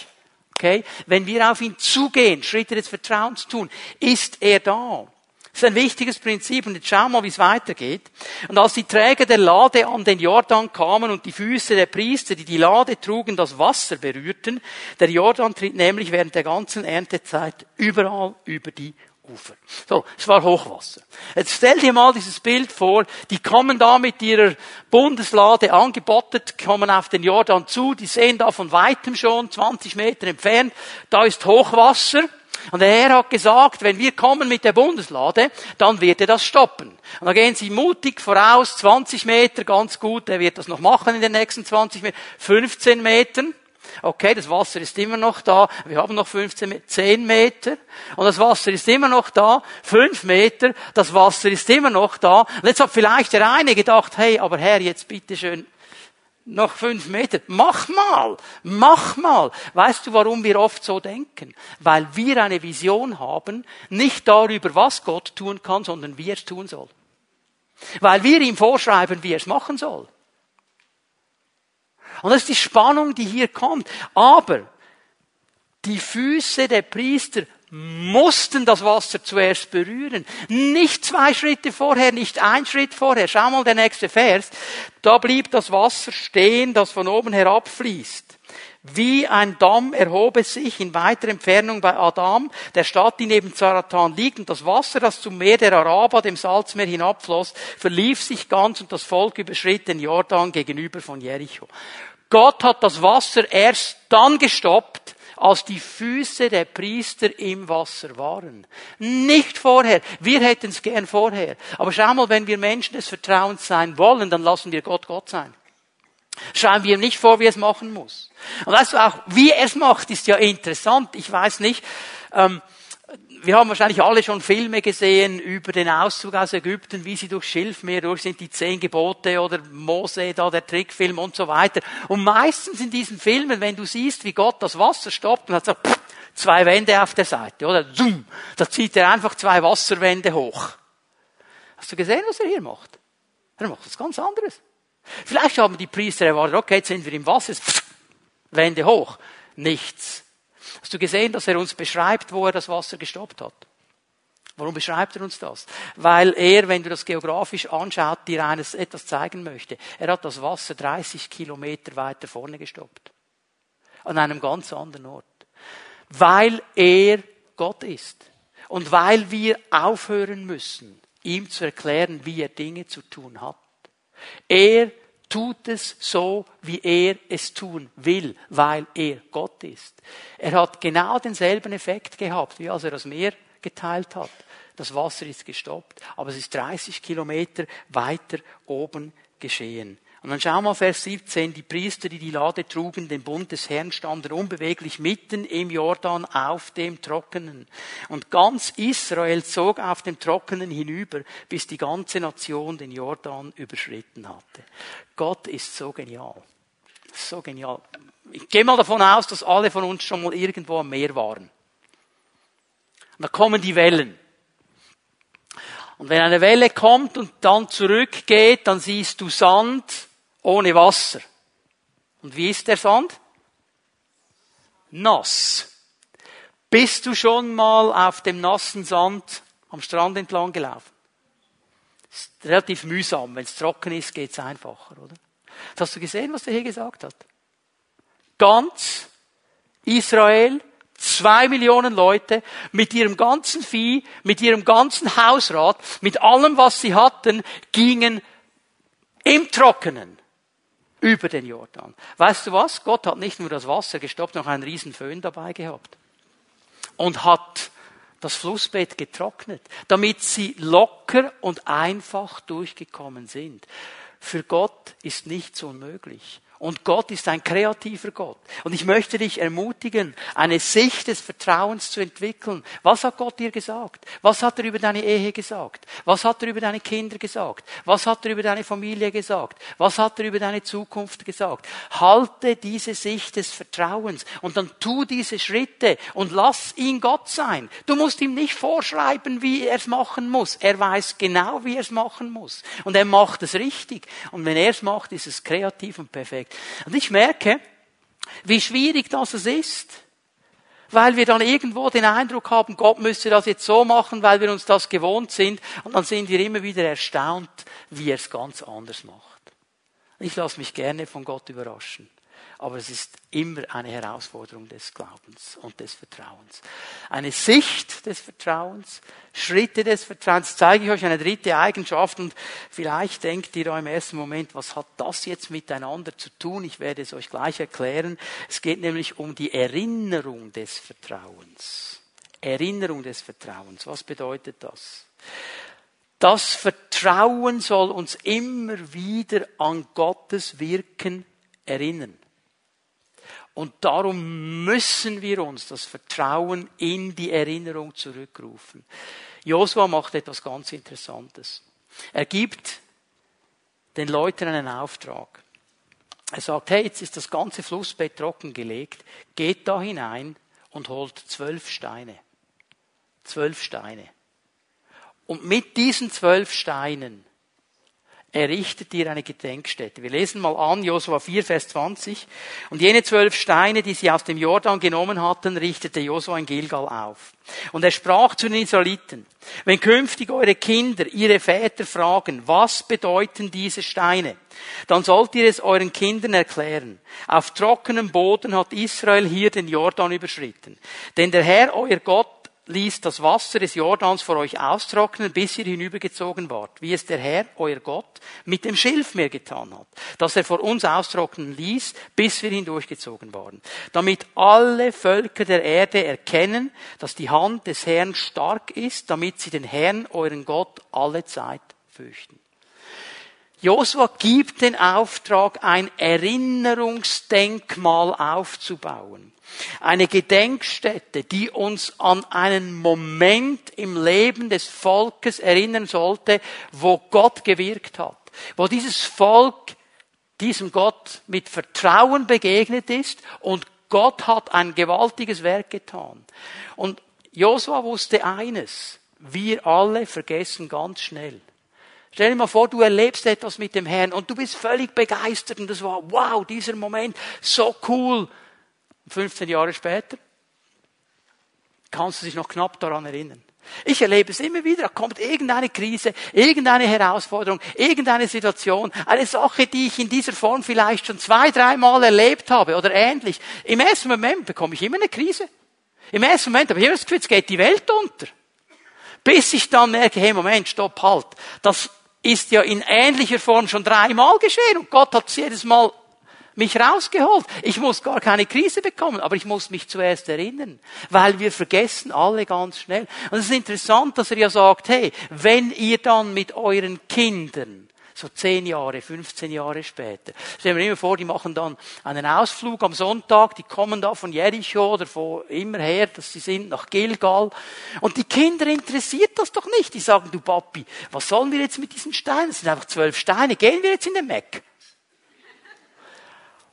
Okay? Wenn wir auf ihn zugehen, Schritte des Vertrauens tun, ist er da. Das ist ein wichtiges Prinzip. Und jetzt schauen wir mal, wie es weitergeht. Und als die Träger der Lade an den Jordan kamen und die Füße der Priester, die die Lade trugen, das Wasser berührten, der Jordan tritt nämlich während der ganzen Erntezeit überall über die Ufer. So, es war Hochwasser. Jetzt stell dir mal dieses Bild vor, die kommen da mit ihrer Bundeslade angebottet, kommen auf den Jordan zu, die sehen da von weitem schon, 20 Meter entfernt, da ist Hochwasser. Und der Herr hat gesagt, wenn wir kommen mit der Bundeslade, dann wird er das stoppen. Und dann gehen sie mutig voraus, 20 Meter, ganz gut, er wird das noch machen in den nächsten 20 Metern, 15 Metern. Okay, das Wasser ist immer noch da. Wir haben noch 15, 10 Meter. Und das Wasser ist immer noch da. 5 Meter. Das Wasser ist immer noch da. Und jetzt hat vielleicht der eine gedacht, hey, aber Herr, jetzt bitte schön, noch fünf Meter. Mach mal, mach mal. Weißt du, warum wir oft so denken? Weil wir eine Vision haben, nicht darüber, was Gott tun kann, sondern wie er es tun soll. Weil wir ihm vorschreiben, wie er es machen soll. Und das ist die Spannung, die hier kommt. Aber die Füße der Priester mussten das Wasser zuerst berühren. Nicht zwei Schritte vorher, nicht ein Schritt vorher. Schau mal der nächste Vers. Da blieb das Wasser stehen, das von oben herabfließt. Wie ein Damm erhob es sich in weiter Entfernung bei Adam, der Stadt, die neben Zaratan liegt, und das Wasser, das zum Meer der Araber, dem Salzmeer hinabfloss, verlief sich ganz und das Volk überschritt den Jordan gegenüber von Jericho. Gott hat das Wasser erst dann gestoppt, als die Füße der Priester im Wasser waren. Nicht vorher. Wir hätten es gern vorher. Aber schau mal, wenn wir Menschen des Vertrauens sein wollen, dann lassen wir Gott Gott sein. Schauen wir ihm nicht vor, wie er es machen muss. Und weißt du auch, wie er es macht, ist ja interessant. Ich weiß nicht, ähm, wir haben wahrscheinlich alle schon Filme gesehen über den Auszug aus Ägypten, wie sie durch Schilfmeer durch sind, die zehn Gebote oder Mose, da der Trickfilm und so weiter. Und meistens in diesen Filmen, wenn du siehst, wie Gott das Wasser stoppt und hat so zwei Wände auf der Seite, oder? Zoom, da zieht er einfach zwei Wasserwände hoch. Hast du gesehen, was er hier macht? Er macht was ganz anderes. Vielleicht haben die Priester erwartet, okay, jetzt sind wir im Wasser, Wände hoch. Nichts. Hast du gesehen, dass er uns beschreibt, wo er das Wasser gestoppt hat? Warum beschreibt er uns das? Weil er, wenn du das geografisch anschaut, dir eines etwas zeigen möchte. Er hat das Wasser 30 Kilometer weiter vorne gestoppt. An einem ganz anderen Ort. Weil er Gott ist. Und weil wir aufhören müssen, ihm zu erklären, wie er Dinge zu tun hat. Er tut es so, wie er es tun will, weil er Gott ist. Er hat genau denselben Effekt gehabt, wie als er das Meer geteilt hat. Das Wasser ist gestoppt, aber es ist 30 Kilometer weiter oben geschehen. Und dann schau mal Vers 17, die Priester, die die Lade trugen, den Bund des Herrn, standen unbeweglich mitten im Jordan auf dem Trockenen. Und ganz Israel zog auf dem Trockenen hinüber, bis die ganze Nation den Jordan überschritten hatte. Gott ist so genial. So genial. Ich gehe mal davon aus, dass alle von uns schon mal irgendwo am Meer waren. Und da kommen die Wellen. Und wenn eine Welle kommt und dann zurückgeht, dann siehst du Sand ohne Wasser. Und wie ist der Sand? Nass. Bist du schon mal auf dem nassen Sand am Strand entlang gelaufen? Ist relativ mühsam. Wenn es trocken ist, geht's einfacher, oder? hast du gesehen, was er hier gesagt hat? Ganz Israel, zwei Millionen Leute, mit ihrem ganzen Vieh, mit ihrem ganzen Hausrat, mit allem, was sie hatten, gingen im Trockenen über den Jordan. Weißt du was? Gott hat nicht nur das Wasser gestoppt, noch einen riesen Föhn dabei gehabt. Und hat das Flussbett getrocknet, damit sie locker und einfach durchgekommen sind. Für Gott ist nichts unmöglich. Und Gott ist ein kreativer Gott. Und ich möchte dich ermutigen, eine Sicht des Vertrauens zu entwickeln. Was hat Gott dir gesagt? Was hat er über deine Ehe gesagt? Was hat er über deine Kinder gesagt? Was hat er über deine Familie gesagt? Was hat er über deine Zukunft gesagt? Halte diese Sicht des Vertrauens und dann tu diese Schritte und lass ihn Gott sein. Du musst ihm nicht vorschreiben, wie er es machen muss. Er weiß genau, wie er es machen muss. Und er macht es richtig. Und wenn er es macht, ist es kreativ und perfekt. Und ich merke, wie schwierig das ist, weil wir dann irgendwo den Eindruck haben, Gott müsste das jetzt so machen, weil wir uns das gewohnt sind. Und dann sind wir immer wieder erstaunt, wie er es ganz anders macht. Ich lasse mich gerne von Gott überraschen. Aber es ist immer eine Herausforderung des Glaubens und des Vertrauens. Eine Sicht des Vertrauens, Schritte des Vertrauens. Zeige ich euch eine dritte Eigenschaft und vielleicht denkt ihr im ersten Moment, was hat das jetzt miteinander zu tun? Ich werde es euch gleich erklären. Es geht nämlich um die Erinnerung des Vertrauens. Erinnerung des Vertrauens. Was bedeutet das? Das Vertrauen soll uns immer wieder an Gottes Wirken erinnern. Und darum müssen wir uns das Vertrauen in die Erinnerung zurückrufen. Josua macht etwas ganz Interessantes. Er gibt den Leuten einen Auftrag. Er sagt, hey, jetzt ist das ganze Flussbett trockengelegt, geht da hinein und holt zwölf Steine. Zwölf Steine. Und mit diesen zwölf Steinen errichtet dir eine Gedenkstätte. Wir lesen mal an, Josua 4, Vers 20. Und jene zwölf Steine, die sie aus dem Jordan genommen hatten, richtete Josua in Gilgal auf. Und er sprach zu den Israeliten, wenn künftig eure Kinder ihre Väter fragen, was bedeuten diese Steine, dann sollt ihr es euren Kindern erklären. Auf trockenem Boden hat Israel hier den Jordan überschritten. Denn der Herr, euer Gott, ließ das Wasser des Jordans vor euch austrocknen, bis ihr hinübergezogen wart, wie es der Herr, euer Gott, mit dem Schilfmeer getan hat, dass er vor uns austrocknen ließ, bis wir hindurchgezogen waren, damit alle Völker der Erde erkennen, dass die Hand des Herrn stark ist, damit sie den Herrn, euren Gott, alle Zeit fürchten. Josua gibt den Auftrag, ein Erinnerungsdenkmal aufzubauen. Eine Gedenkstätte, die uns an einen Moment im Leben des Volkes erinnern sollte, wo Gott gewirkt hat. Wo dieses Volk diesem Gott mit Vertrauen begegnet ist und Gott hat ein gewaltiges Werk getan. Und Josua wusste eines. Wir alle vergessen ganz schnell. Stell dir mal vor, du erlebst etwas mit dem Herrn und du bist völlig begeistert und das war, wow, dieser Moment, so cool. 15 Jahre später kannst du dich noch knapp daran erinnern. Ich erlebe es immer wieder, da kommt irgendeine Krise, irgendeine Herausforderung, irgendeine Situation, eine Sache, die ich in dieser Form vielleicht schon zwei, dreimal erlebt habe oder ähnlich. Im ersten Moment bekomme ich immer eine Krise. Im ersten Moment habe ich immer das Gefühl, es geht die Welt unter. Bis ich dann merke, hey Moment, stopp, halt. Das ist ja in ähnlicher Form schon dreimal geschehen und Gott hat es jedes Mal mich rausgeholt. Ich muss gar keine Krise bekommen, aber ich muss mich zuerst erinnern, weil wir vergessen alle ganz schnell. Und es ist interessant, dass er ja sagt, hey, wenn ihr dann mit euren Kindern so zehn Jahre, 15 Jahre später. Stellen wir immer vor, die machen dann einen Ausflug am Sonntag, die kommen da von Jericho oder von immer her, dass sie sind, nach Gilgal. Und die Kinder interessiert das doch nicht. Die sagen, du Papi, was sollen wir jetzt mit diesen Steinen? Das sind einfach zwölf Steine. Gehen wir jetzt in den Mac?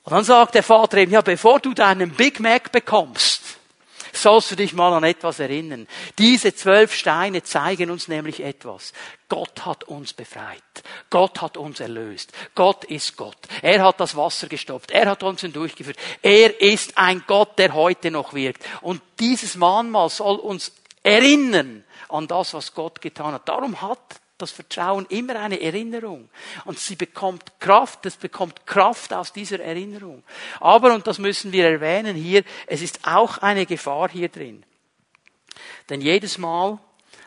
Und dann sagt der Vater eben, ja, bevor du deinen Big Mac bekommst, sollst du dich mal an etwas erinnern. Diese zwölf Steine zeigen uns nämlich etwas. Gott hat uns befreit. Gott hat uns erlöst. Gott ist Gott. Er hat das Wasser gestopft. Er hat uns hindurchgeführt. Er ist ein Gott, der heute noch wirkt. Und dieses Mahnmal soll uns erinnern an das, was Gott getan hat. Darum hat das Vertrauen immer eine Erinnerung. Und sie bekommt Kraft, es bekommt Kraft aus dieser Erinnerung. Aber, und das müssen wir erwähnen hier, es ist auch eine Gefahr hier drin. Denn jedes Mal,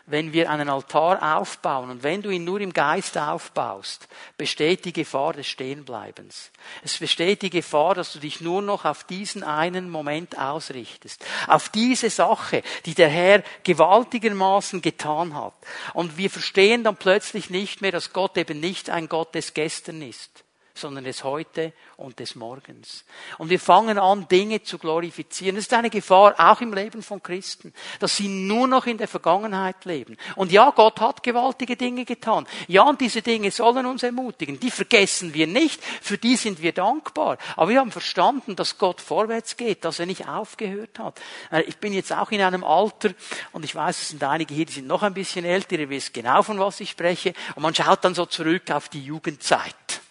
wenn wir einen Altar aufbauen und wenn du ihn nur im Geist aufbaust, besteht die Gefahr des Stehenbleibens. Es besteht die Gefahr, dass du dich nur noch auf diesen einen Moment ausrichtest. Auf diese Sache, die der Herr gewaltigermaßen getan hat. Und wir verstehen dann plötzlich nicht mehr, dass Gott eben nicht ein Gott des Gestern ist sondern des Heute und des Morgens. Und wir fangen an, Dinge zu glorifizieren. Das ist eine Gefahr auch im Leben von Christen, dass sie nur noch in der Vergangenheit leben. Und ja, Gott hat gewaltige Dinge getan. Ja, und diese Dinge sollen uns ermutigen. Die vergessen wir nicht, für die sind wir dankbar. Aber wir haben verstanden, dass Gott vorwärts geht, dass er nicht aufgehört hat. Äh, ich bin jetzt auch in einem Alter, und ich weiß, es sind einige hier, die sind noch ein bisschen älter, ihr wisst genau, von was ich spreche, und man schaut dann so zurück auf die Jugendzeit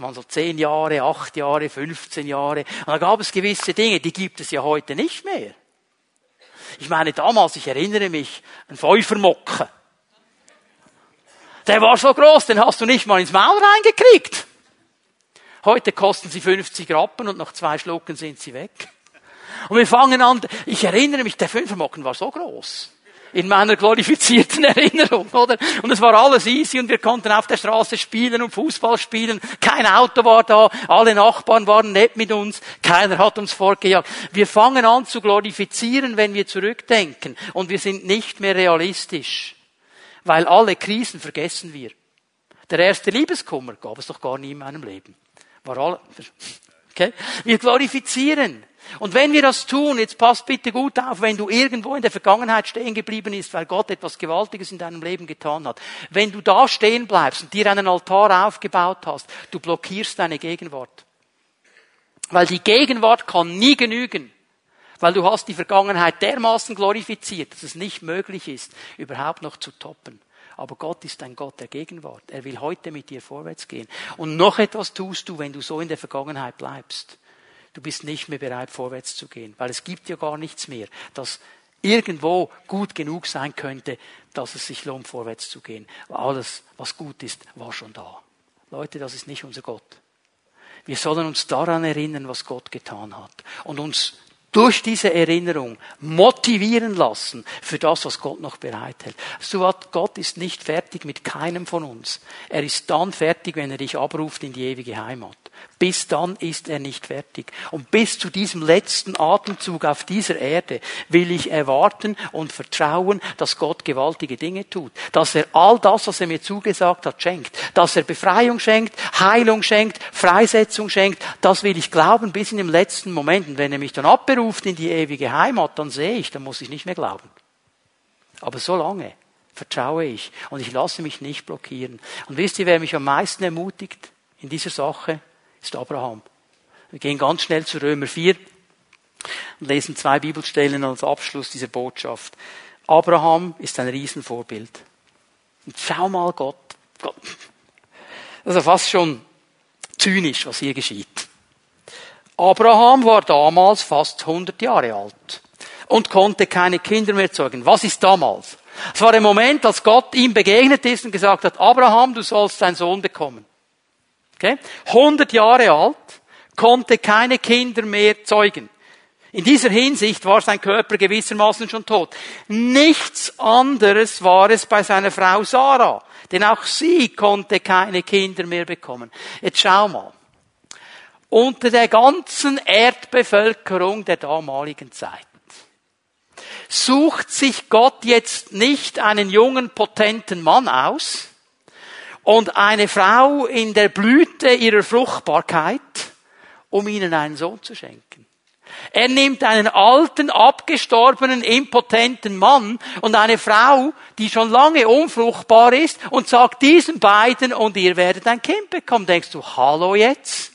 man so zehn Jahre, acht Jahre, 15 Jahre. Und da gab es gewisse Dinge, die gibt es ja heute nicht mehr. Ich meine, damals, ich erinnere mich, ein Feufermocken. Der war so groß, den hast du nicht mal ins Maul reingekriegt. Heute kosten sie 50 Rappen und nach zwei Schlucken sind sie weg. Und wir fangen an, ich erinnere mich, der Fünfermocken war so groß in meiner glorifizierten Erinnerung, oder? Und es war alles easy und wir konnten auf der Straße spielen und Fußball spielen. Kein Auto war da, alle Nachbarn waren nett mit uns, keiner hat uns fortgejagt. Wir fangen an zu glorifizieren, wenn wir zurückdenken und wir sind nicht mehr realistisch, weil alle Krisen vergessen wir. Der erste Liebeskummer gab es doch gar nie in meinem Leben. War alle, okay? Wir glorifizieren. Und wenn wir das tun, jetzt passt bitte gut auf, wenn du irgendwo in der Vergangenheit stehen geblieben bist, weil Gott etwas Gewaltiges in deinem Leben getan hat, wenn du da stehen bleibst und dir einen Altar aufgebaut hast, du blockierst deine Gegenwart. Weil die Gegenwart kann nie genügen. Weil du hast die Vergangenheit dermaßen glorifiziert, dass es nicht möglich ist, überhaupt noch zu toppen. Aber Gott ist ein Gott der Gegenwart. Er will heute mit dir vorwärts gehen. Und noch etwas tust du, wenn du so in der Vergangenheit bleibst du bist nicht mehr bereit, vorwärts zu gehen, weil es gibt ja gar nichts mehr, das irgendwo gut genug sein könnte, dass es sich lohnt, vorwärts zu gehen. Alles, was gut ist, war schon da. Leute, das ist nicht unser Gott. Wir sollen uns daran erinnern, was Gott getan hat und uns durch diese Erinnerung motivieren lassen für das, was Gott noch bereithält. So hat Gott ist nicht fertig mit keinem von uns. Er ist dann fertig, wenn er dich abruft in die ewige Heimat. Bis dann ist er nicht fertig. Und bis zu diesem letzten Atemzug auf dieser Erde will ich erwarten und vertrauen, dass Gott gewaltige Dinge tut. Dass er all das, was er mir zugesagt hat, schenkt. Dass er Befreiung schenkt, Heilung schenkt, Freisetzung schenkt. Das will ich glauben bis in dem letzten Moment. Und wenn er mich dann abberuft in die ewige Heimat, dann sehe ich, dann muss ich nicht mehr glauben. Aber so lange vertraue ich und ich lasse mich nicht blockieren. Und wisst ihr, wer mich am meisten ermutigt in dieser Sache? Ist Abraham. Wir gehen ganz schnell zu Römer 4 und lesen zwei Bibelstellen als Abschluss dieser Botschaft. Abraham ist ein Riesenvorbild. Und schau mal Gott. Gott. Das ist fast schon zynisch, was hier geschieht. Abraham war damals fast 100 Jahre alt und konnte keine Kinder mehr zeugen. Was ist damals? Es war der Moment, als Gott ihm begegnet ist und gesagt hat, Abraham, du sollst einen Sohn bekommen. Okay? 100 Jahre alt, konnte keine Kinder mehr zeugen. In dieser Hinsicht war sein Körper gewissermaßen schon tot. Nichts anderes war es bei seiner Frau Sarah, denn auch sie konnte keine Kinder mehr bekommen. Jetzt schau mal. Unter der ganzen Erdbevölkerung der damaligen Zeit sucht sich Gott jetzt nicht einen jungen, potenten Mann aus, und eine Frau in der Blüte ihrer Fruchtbarkeit, um ihnen einen Sohn zu schenken. Er nimmt einen alten, abgestorbenen, impotenten Mann und eine Frau, die schon lange unfruchtbar ist und sagt diesen beiden und ihr werdet ein Kind bekommen. Denkst du, hallo jetzt?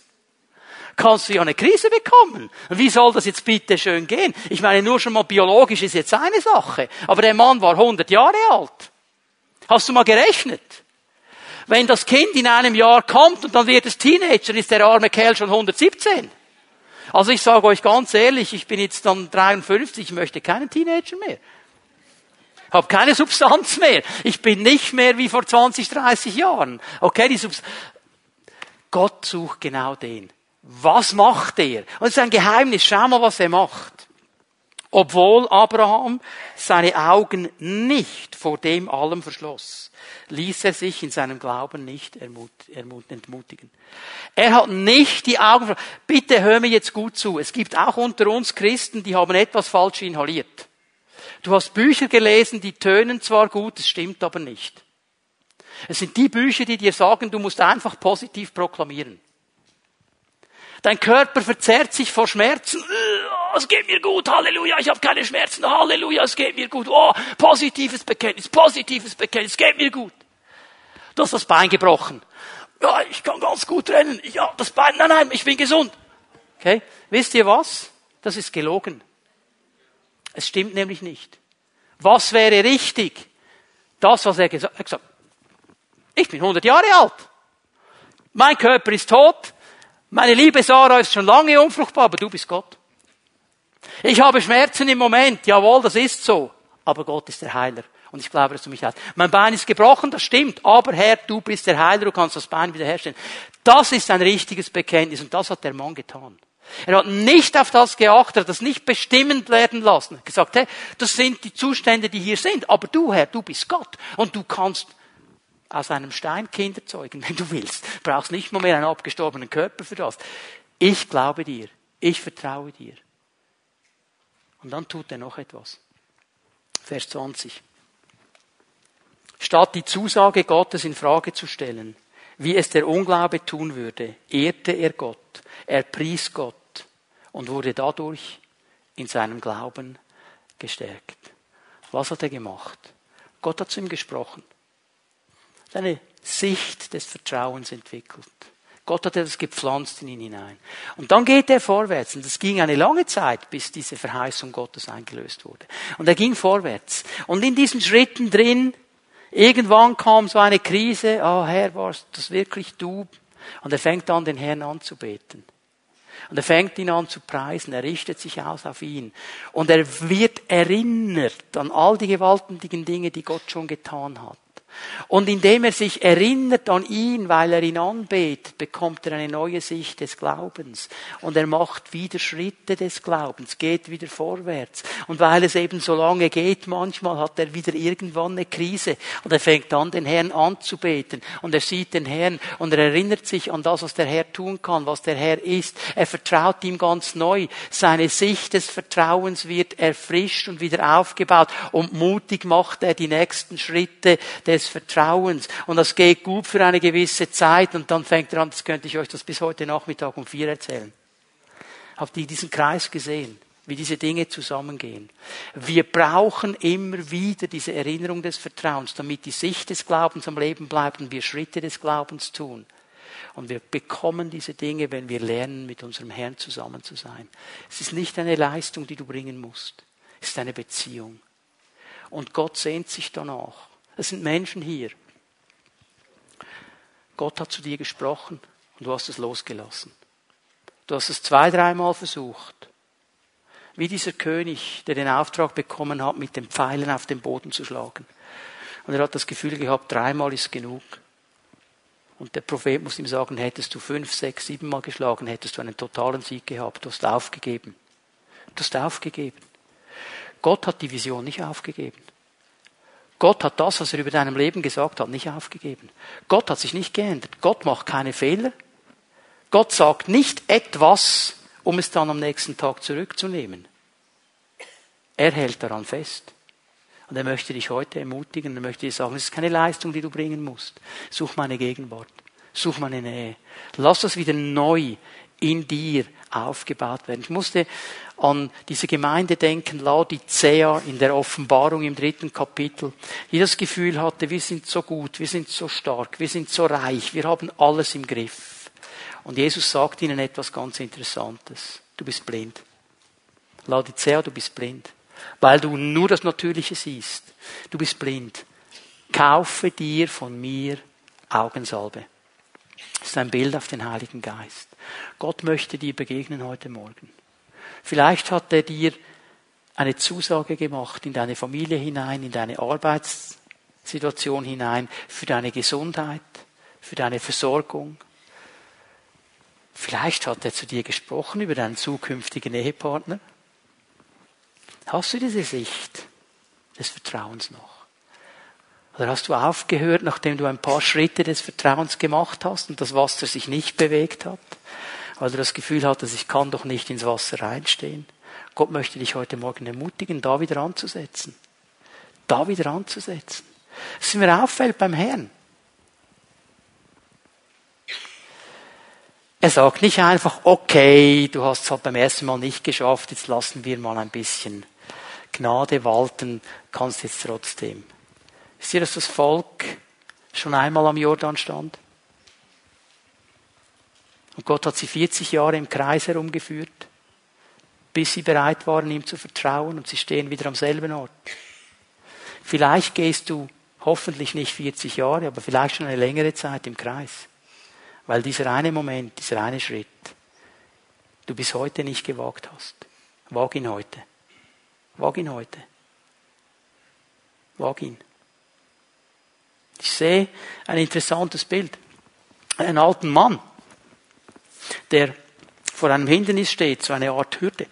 Kannst du ja eine Krise bekommen. Wie soll das jetzt bitte schön gehen? Ich meine, nur schon mal biologisch ist jetzt eine Sache. Aber der Mann war 100 Jahre alt. Hast du mal gerechnet? Wenn das Kind in einem Jahr kommt und dann wird es Teenager, ist der arme Kerl schon 117. Also ich sage euch ganz ehrlich, ich bin jetzt dann 53, ich möchte keinen Teenager mehr. Hab keine Substanz mehr. Ich bin nicht mehr wie vor 20, 30 Jahren. Okay, die Substanz. Gott sucht genau den. Was macht er? Und es ist ein Geheimnis. Schau mal, was er macht. Obwohl Abraham seine Augen nicht vor dem allem verschloss ließ er sich in seinem Glauben nicht entmutigen. Er hat nicht die Augen, bitte hör mir jetzt gut zu, es gibt auch unter uns Christen, die haben etwas falsch inhaliert. Du hast Bücher gelesen, die tönen zwar gut, es stimmt aber nicht. Es sind die Bücher, die dir sagen, du musst einfach positiv proklamieren. Dein Körper verzerrt sich vor Schmerzen. Es geht mir gut, Halleluja, ich habe keine Schmerzen, Halleluja, es geht mir gut. Oh, positives Bekenntnis, positives Bekenntnis, es geht mir gut. Du hast das Bein gebrochen. Ja, ich kann ganz gut rennen. Ja, das Bein, nein, nein, ich bin gesund. Okay? Wisst ihr was? Das ist gelogen. Es stimmt nämlich nicht. Was wäre richtig? Das, was er gesagt hat. Ich bin 100 Jahre alt. Mein Körper ist tot. Meine liebe Sarah ist schon lange unfruchtbar, aber du bist Gott. Ich habe Schmerzen im Moment, jawohl, das ist so. Aber Gott ist der Heiler. Und ich glaube, dass du mich hast. Mein Bein ist gebrochen, das stimmt. Aber Herr, du bist der Heiler, du kannst das Bein wiederherstellen. Das ist ein richtiges Bekenntnis und das hat der Mann getan. Er hat nicht auf das geachtet, hat das nicht bestimmend werden lassen. Er hat gesagt, hey, das sind die Zustände, die hier sind. Aber du, Herr, du bist Gott. Und du kannst aus einem Stein Kinder zeugen, wenn du willst. Du brauchst nicht mal mehr einen abgestorbenen Körper für das. Ich glaube dir. Ich vertraue dir. Und dann tut er noch etwas. Vers 20. Statt die Zusage Gottes in Frage zu stellen, wie es der Unglaube tun würde, ehrte er Gott, er pries Gott und wurde dadurch in seinem Glauben gestärkt. Was hat er gemacht? Gott hat zu ihm gesprochen eine Sicht des Vertrauens entwickelt. Gott hat etwas gepflanzt in ihn hinein. Und dann geht er vorwärts. Und es ging eine lange Zeit, bis diese Verheißung Gottes eingelöst wurde. Und er ging vorwärts. Und in diesen Schritten drin, irgendwann kam so eine Krise. Oh Herr, warst das wirklich du? Und er fängt an, den Herrn anzubeten. Und er fängt ihn an zu preisen. Er richtet sich aus auf ihn. Und er wird erinnert an all die gewaltigen Dinge, die Gott schon getan hat. Und indem er sich erinnert an ihn, weil er ihn anbetet, bekommt er eine neue Sicht des Glaubens. Und er macht wieder Schritte des Glaubens, geht wieder vorwärts. Und weil es eben so lange geht, manchmal hat er wieder irgendwann eine Krise. Und er fängt an, den Herrn anzubeten. Und er sieht den Herrn und er erinnert sich an das, was der Herr tun kann, was der Herr ist. Er vertraut ihm ganz neu. Seine Sicht des Vertrauens wird erfrischt und wieder aufgebaut. Und mutig macht er die nächsten Schritte des Vertrauens. Und das geht gut für eine gewisse Zeit und dann fängt er an, das könnte ich euch das bis heute Nachmittag um vier erzählen. Habt ihr diesen Kreis gesehen? wie diese Dinge zusammengehen. Wir brauchen immer wieder diese Erinnerung des Vertrauens, damit die Sicht des Glaubens am Leben bleibt und wir Schritte des Glaubens tun. Und wir bekommen diese Dinge, wenn wir lernen, mit unserem Herrn zusammen zu sein. Es ist nicht eine Leistung, die du bringen musst. Es ist eine Beziehung. Und Gott sehnt sich danach. Es sind Menschen hier. Gott hat zu dir gesprochen und du hast es losgelassen. Du hast es zwei, dreimal versucht. Wie dieser König, der den Auftrag bekommen hat, mit den Pfeilen auf den Boden zu schlagen. Und er hat das Gefühl gehabt, dreimal ist genug. Und der Prophet muss ihm sagen, hättest du fünf, sechs, sieben Mal geschlagen, hättest du einen totalen Sieg gehabt. Du hast aufgegeben. Du hast aufgegeben. Gott hat die Vision nicht aufgegeben. Gott hat das, was er über deinem Leben gesagt hat, nicht aufgegeben. Gott hat sich nicht geändert. Gott macht keine Fehler. Gott sagt nicht etwas, um es dann am nächsten Tag zurückzunehmen. Er hält daran fest. Und er möchte dich heute ermutigen, er möchte dir sagen, es ist keine Leistung, die du bringen musst. Such meine Gegenwart. Such meine Nähe. Lass das wieder neu in dir aufgebaut werden. Ich musste an diese Gemeinde denken, Laodicea in der Offenbarung im dritten Kapitel, die das Gefühl hatte, wir sind so gut, wir sind so stark, wir sind so reich, wir haben alles im Griff. Und Jesus sagt ihnen etwas ganz Interessantes. Du bist blind. Laodicea, du bist blind. Weil du nur das Natürliche siehst. Du bist blind. Kaufe dir von mir Augensalbe. Das ist ein Bild auf den Heiligen Geist. Gott möchte dir begegnen heute Morgen. Vielleicht hat er dir eine Zusage gemacht in deine Familie hinein, in deine Arbeitssituation hinein, für deine Gesundheit, für deine Versorgung. Vielleicht hat er zu dir gesprochen über deinen zukünftigen Ehepartner. Hast du diese Sicht des Vertrauens noch? Oder hast du aufgehört, nachdem du ein paar Schritte des Vertrauens gemacht hast und das Wasser sich nicht bewegt hat? Weil du das Gefühl hattest, ich kann doch nicht ins Wasser reinstehen. Gott möchte dich heute Morgen ermutigen, da wieder anzusetzen. Da wieder anzusetzen. Was mir auffällt beim Herrn. Er sagt nicht einfach, okay, du hast es halt beim ersten Mal nicht geschafft, jetzt lassen wir mal ein bisschen Gnade walten, kannst jetzt trotzdem. Wisst ihr, dass das Volk schon einmal am Jordan stand? Und Gott hat sie 40 Jahre im Kreis herumgeführt, bis sie bereit waren, ihm zu vertrauen und sie stehen wieder am selben Ort. Vielleicht gehst du hoffentlich nicht 40 Jahre, aber vielleicht schon eine längere Zeit im Kreis. Weil dieser eine Moment, dieser eine Schritt, du bis heute nicht gewagt hast. Wag ihn heute. Wag ihn heute. Wag ihn. Ich sehe ein interessantes Bild. Einen alten Mann, der vor einem Hindernis steht, so eine Art Hürde.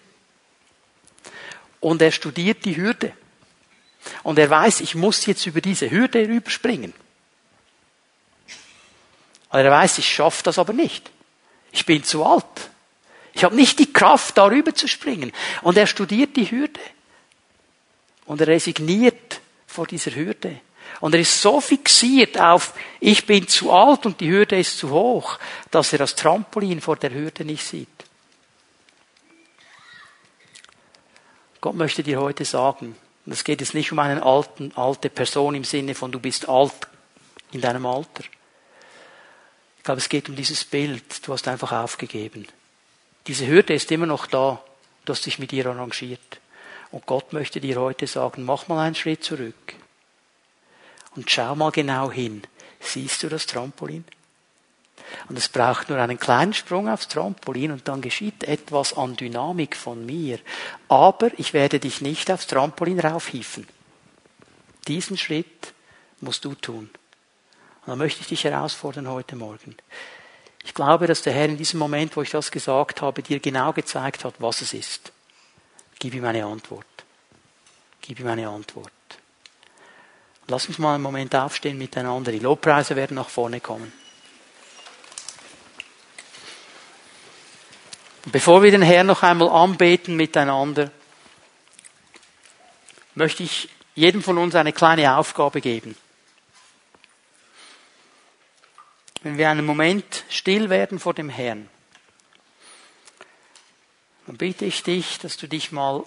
Und er studiert die Hürde. Und er weiß, ich muss jetzt über diese Hürde rüberspringen. Und er weiß, ich schaffe das aber nicht. Ich bin zu alt. Ich habe nicht die Kraft, darüber zu springen. Und er studiert die Hürde. Und er resigniert vor dieser Hürde. Und er ist so fixiert auf, ich bin zu alt und die Hürde ist zu hoch, dass er das Trampolin vor der Hürde nicht sieht. Gott möchte dir heute sagen, und es geht jetzt nicht um eine alte Person im Sinne von du bist alt in deinem Alter. Ich glaube, es geht um dieses Bild. Du hast einfach aufgegeben. Diese Hürde ist immer noch da. Du hast dich mit ihr arrangiert. Und Gott möchte dir heute sagen, mach mal einen Schritt zurück. Und schau mal genau hin. Siehst du das Trampolin? Und es braucht nur einen kleinen Sprung aufs Trampolin und dann geschieht etwas an Dynamik von mir. Aber ich werde dich nicht aufs Trampolin raufhieven. Diesen Schritt musst du tun. Und dann möchte ich dich herausfordern heute Morgen. Ich glaube, dass der Herr in diesem Moment, wo ich das gesagt habe, dir genau gezeigt hat, was es ist. Gib ihm eine Antwort. Gib ihm eine Antwort. Lass uns mal einen Moment aufstehen miteinander. Die Lobpreise werden nach vorne kommen. Bevor wir den Herrn noch einmal anbeten miteinander, möchte ich jedem von uns eine kleine Aufgabe geben. Wenn wir einen Moment still werden vor dem Herrn, dann bitte ich dich, dass du dich mal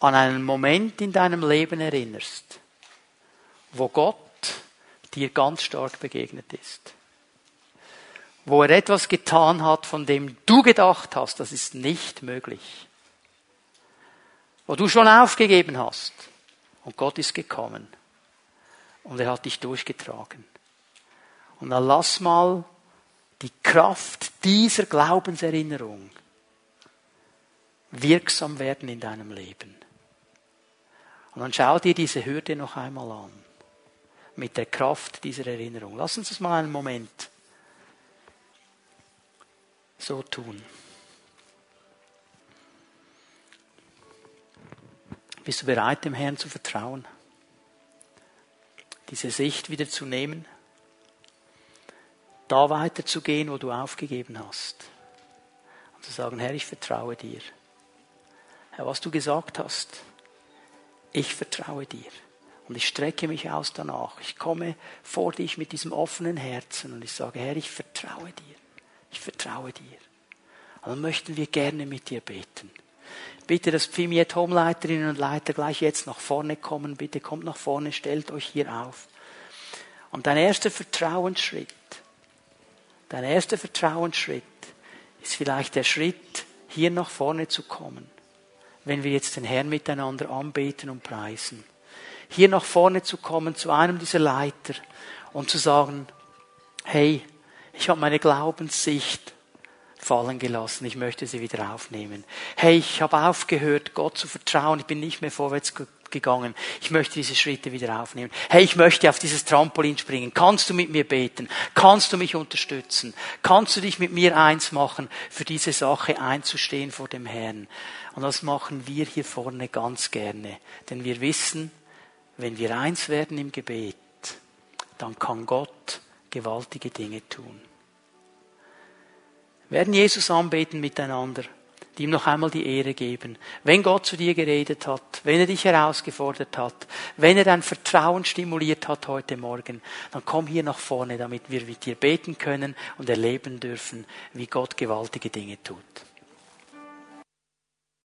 an einen Moment in deinem Leben erinnerst, wo Gott dir ganz stark begegnet ist wo er etwas getan hat, von dem du gedacht hast, das ist nicht möglich. Wo du schon aufgegeben hast und Gott ist gekommen und er hat dich durchgetragen. Und dann lass mal die Kraft dieser Glaubenserinnerung wirksam werden in deinem Leben. Und dann schau dir diese Hürde noch einmal an. Mit der Kraft dieser Erinnerung. Lass uns das mal einen Moment so tun. Bist du bereit, dem Herrn zu vertrauen? Diese Sicht wieder zu nehmen? Da weiterzugehen, wo du aufgegeben hast? Und zu sagen, Herr, ich vertraue dir. Herr, was du gesagt hast, ich vertraue dir. Und ich strecke mich aus danach. Ich komme vor dich mit diesem offenen Herzen und ich sage, Herr, ich vertraue dir. Ich vertraue dir. Und dann möchten wir gerne mit dir beten. Bitte, dass Pfimiet Homeleiterinnen und Leiter gleich jetzt nach vorne kommen. Bitte kommt nach vorne, stellt euch hier auf. Und dein erster Vertrauensschritt, dein erster Vertrauensschritt ist vielleicht der Schritt, hier nach vorne zu kommen, wenn wir jetzt den Herrn miteinander anbeten und preisen. Hier nach vorne zu kommen zu einem dieser Leiter und zu sagen, hey, ich habe meine Glaubenssicht fallen gelassen. Ich möchte sie wieder aufnehmen. Hey, ich habe aufgehört, Gott zu vertrauen. Ich bin nicht mehr vorwärts gegangen. Ich möchte diese Schritte wieder aufnehmen. Hey, ich möchte auf dieses Trampolin springen. Kannst du mit mir beten? Kannst du mich unterstützen? Kannst du dich mit mir eins machen, für diese Sache einzustehen vor dem Herrn? Und das machen wir hier vorne ganz gerne. Denn wir wissen, wenn wir eins werden im Gebet, dann kann Gott gewaltige Dinge tun. Wir werden Jesus anbeten miteinander, die ihm noch einmal die Ehre geben. Wenn Gott zu dir geredet hat, wenn er dich herausgefordert hat, wenn er dein Vertrauen stimuliert hat heute Morgen, dann komm hier nach vorne, damit wir mit dir beten können und erleben dürfen, wie Gott gewaltige Dinge tut.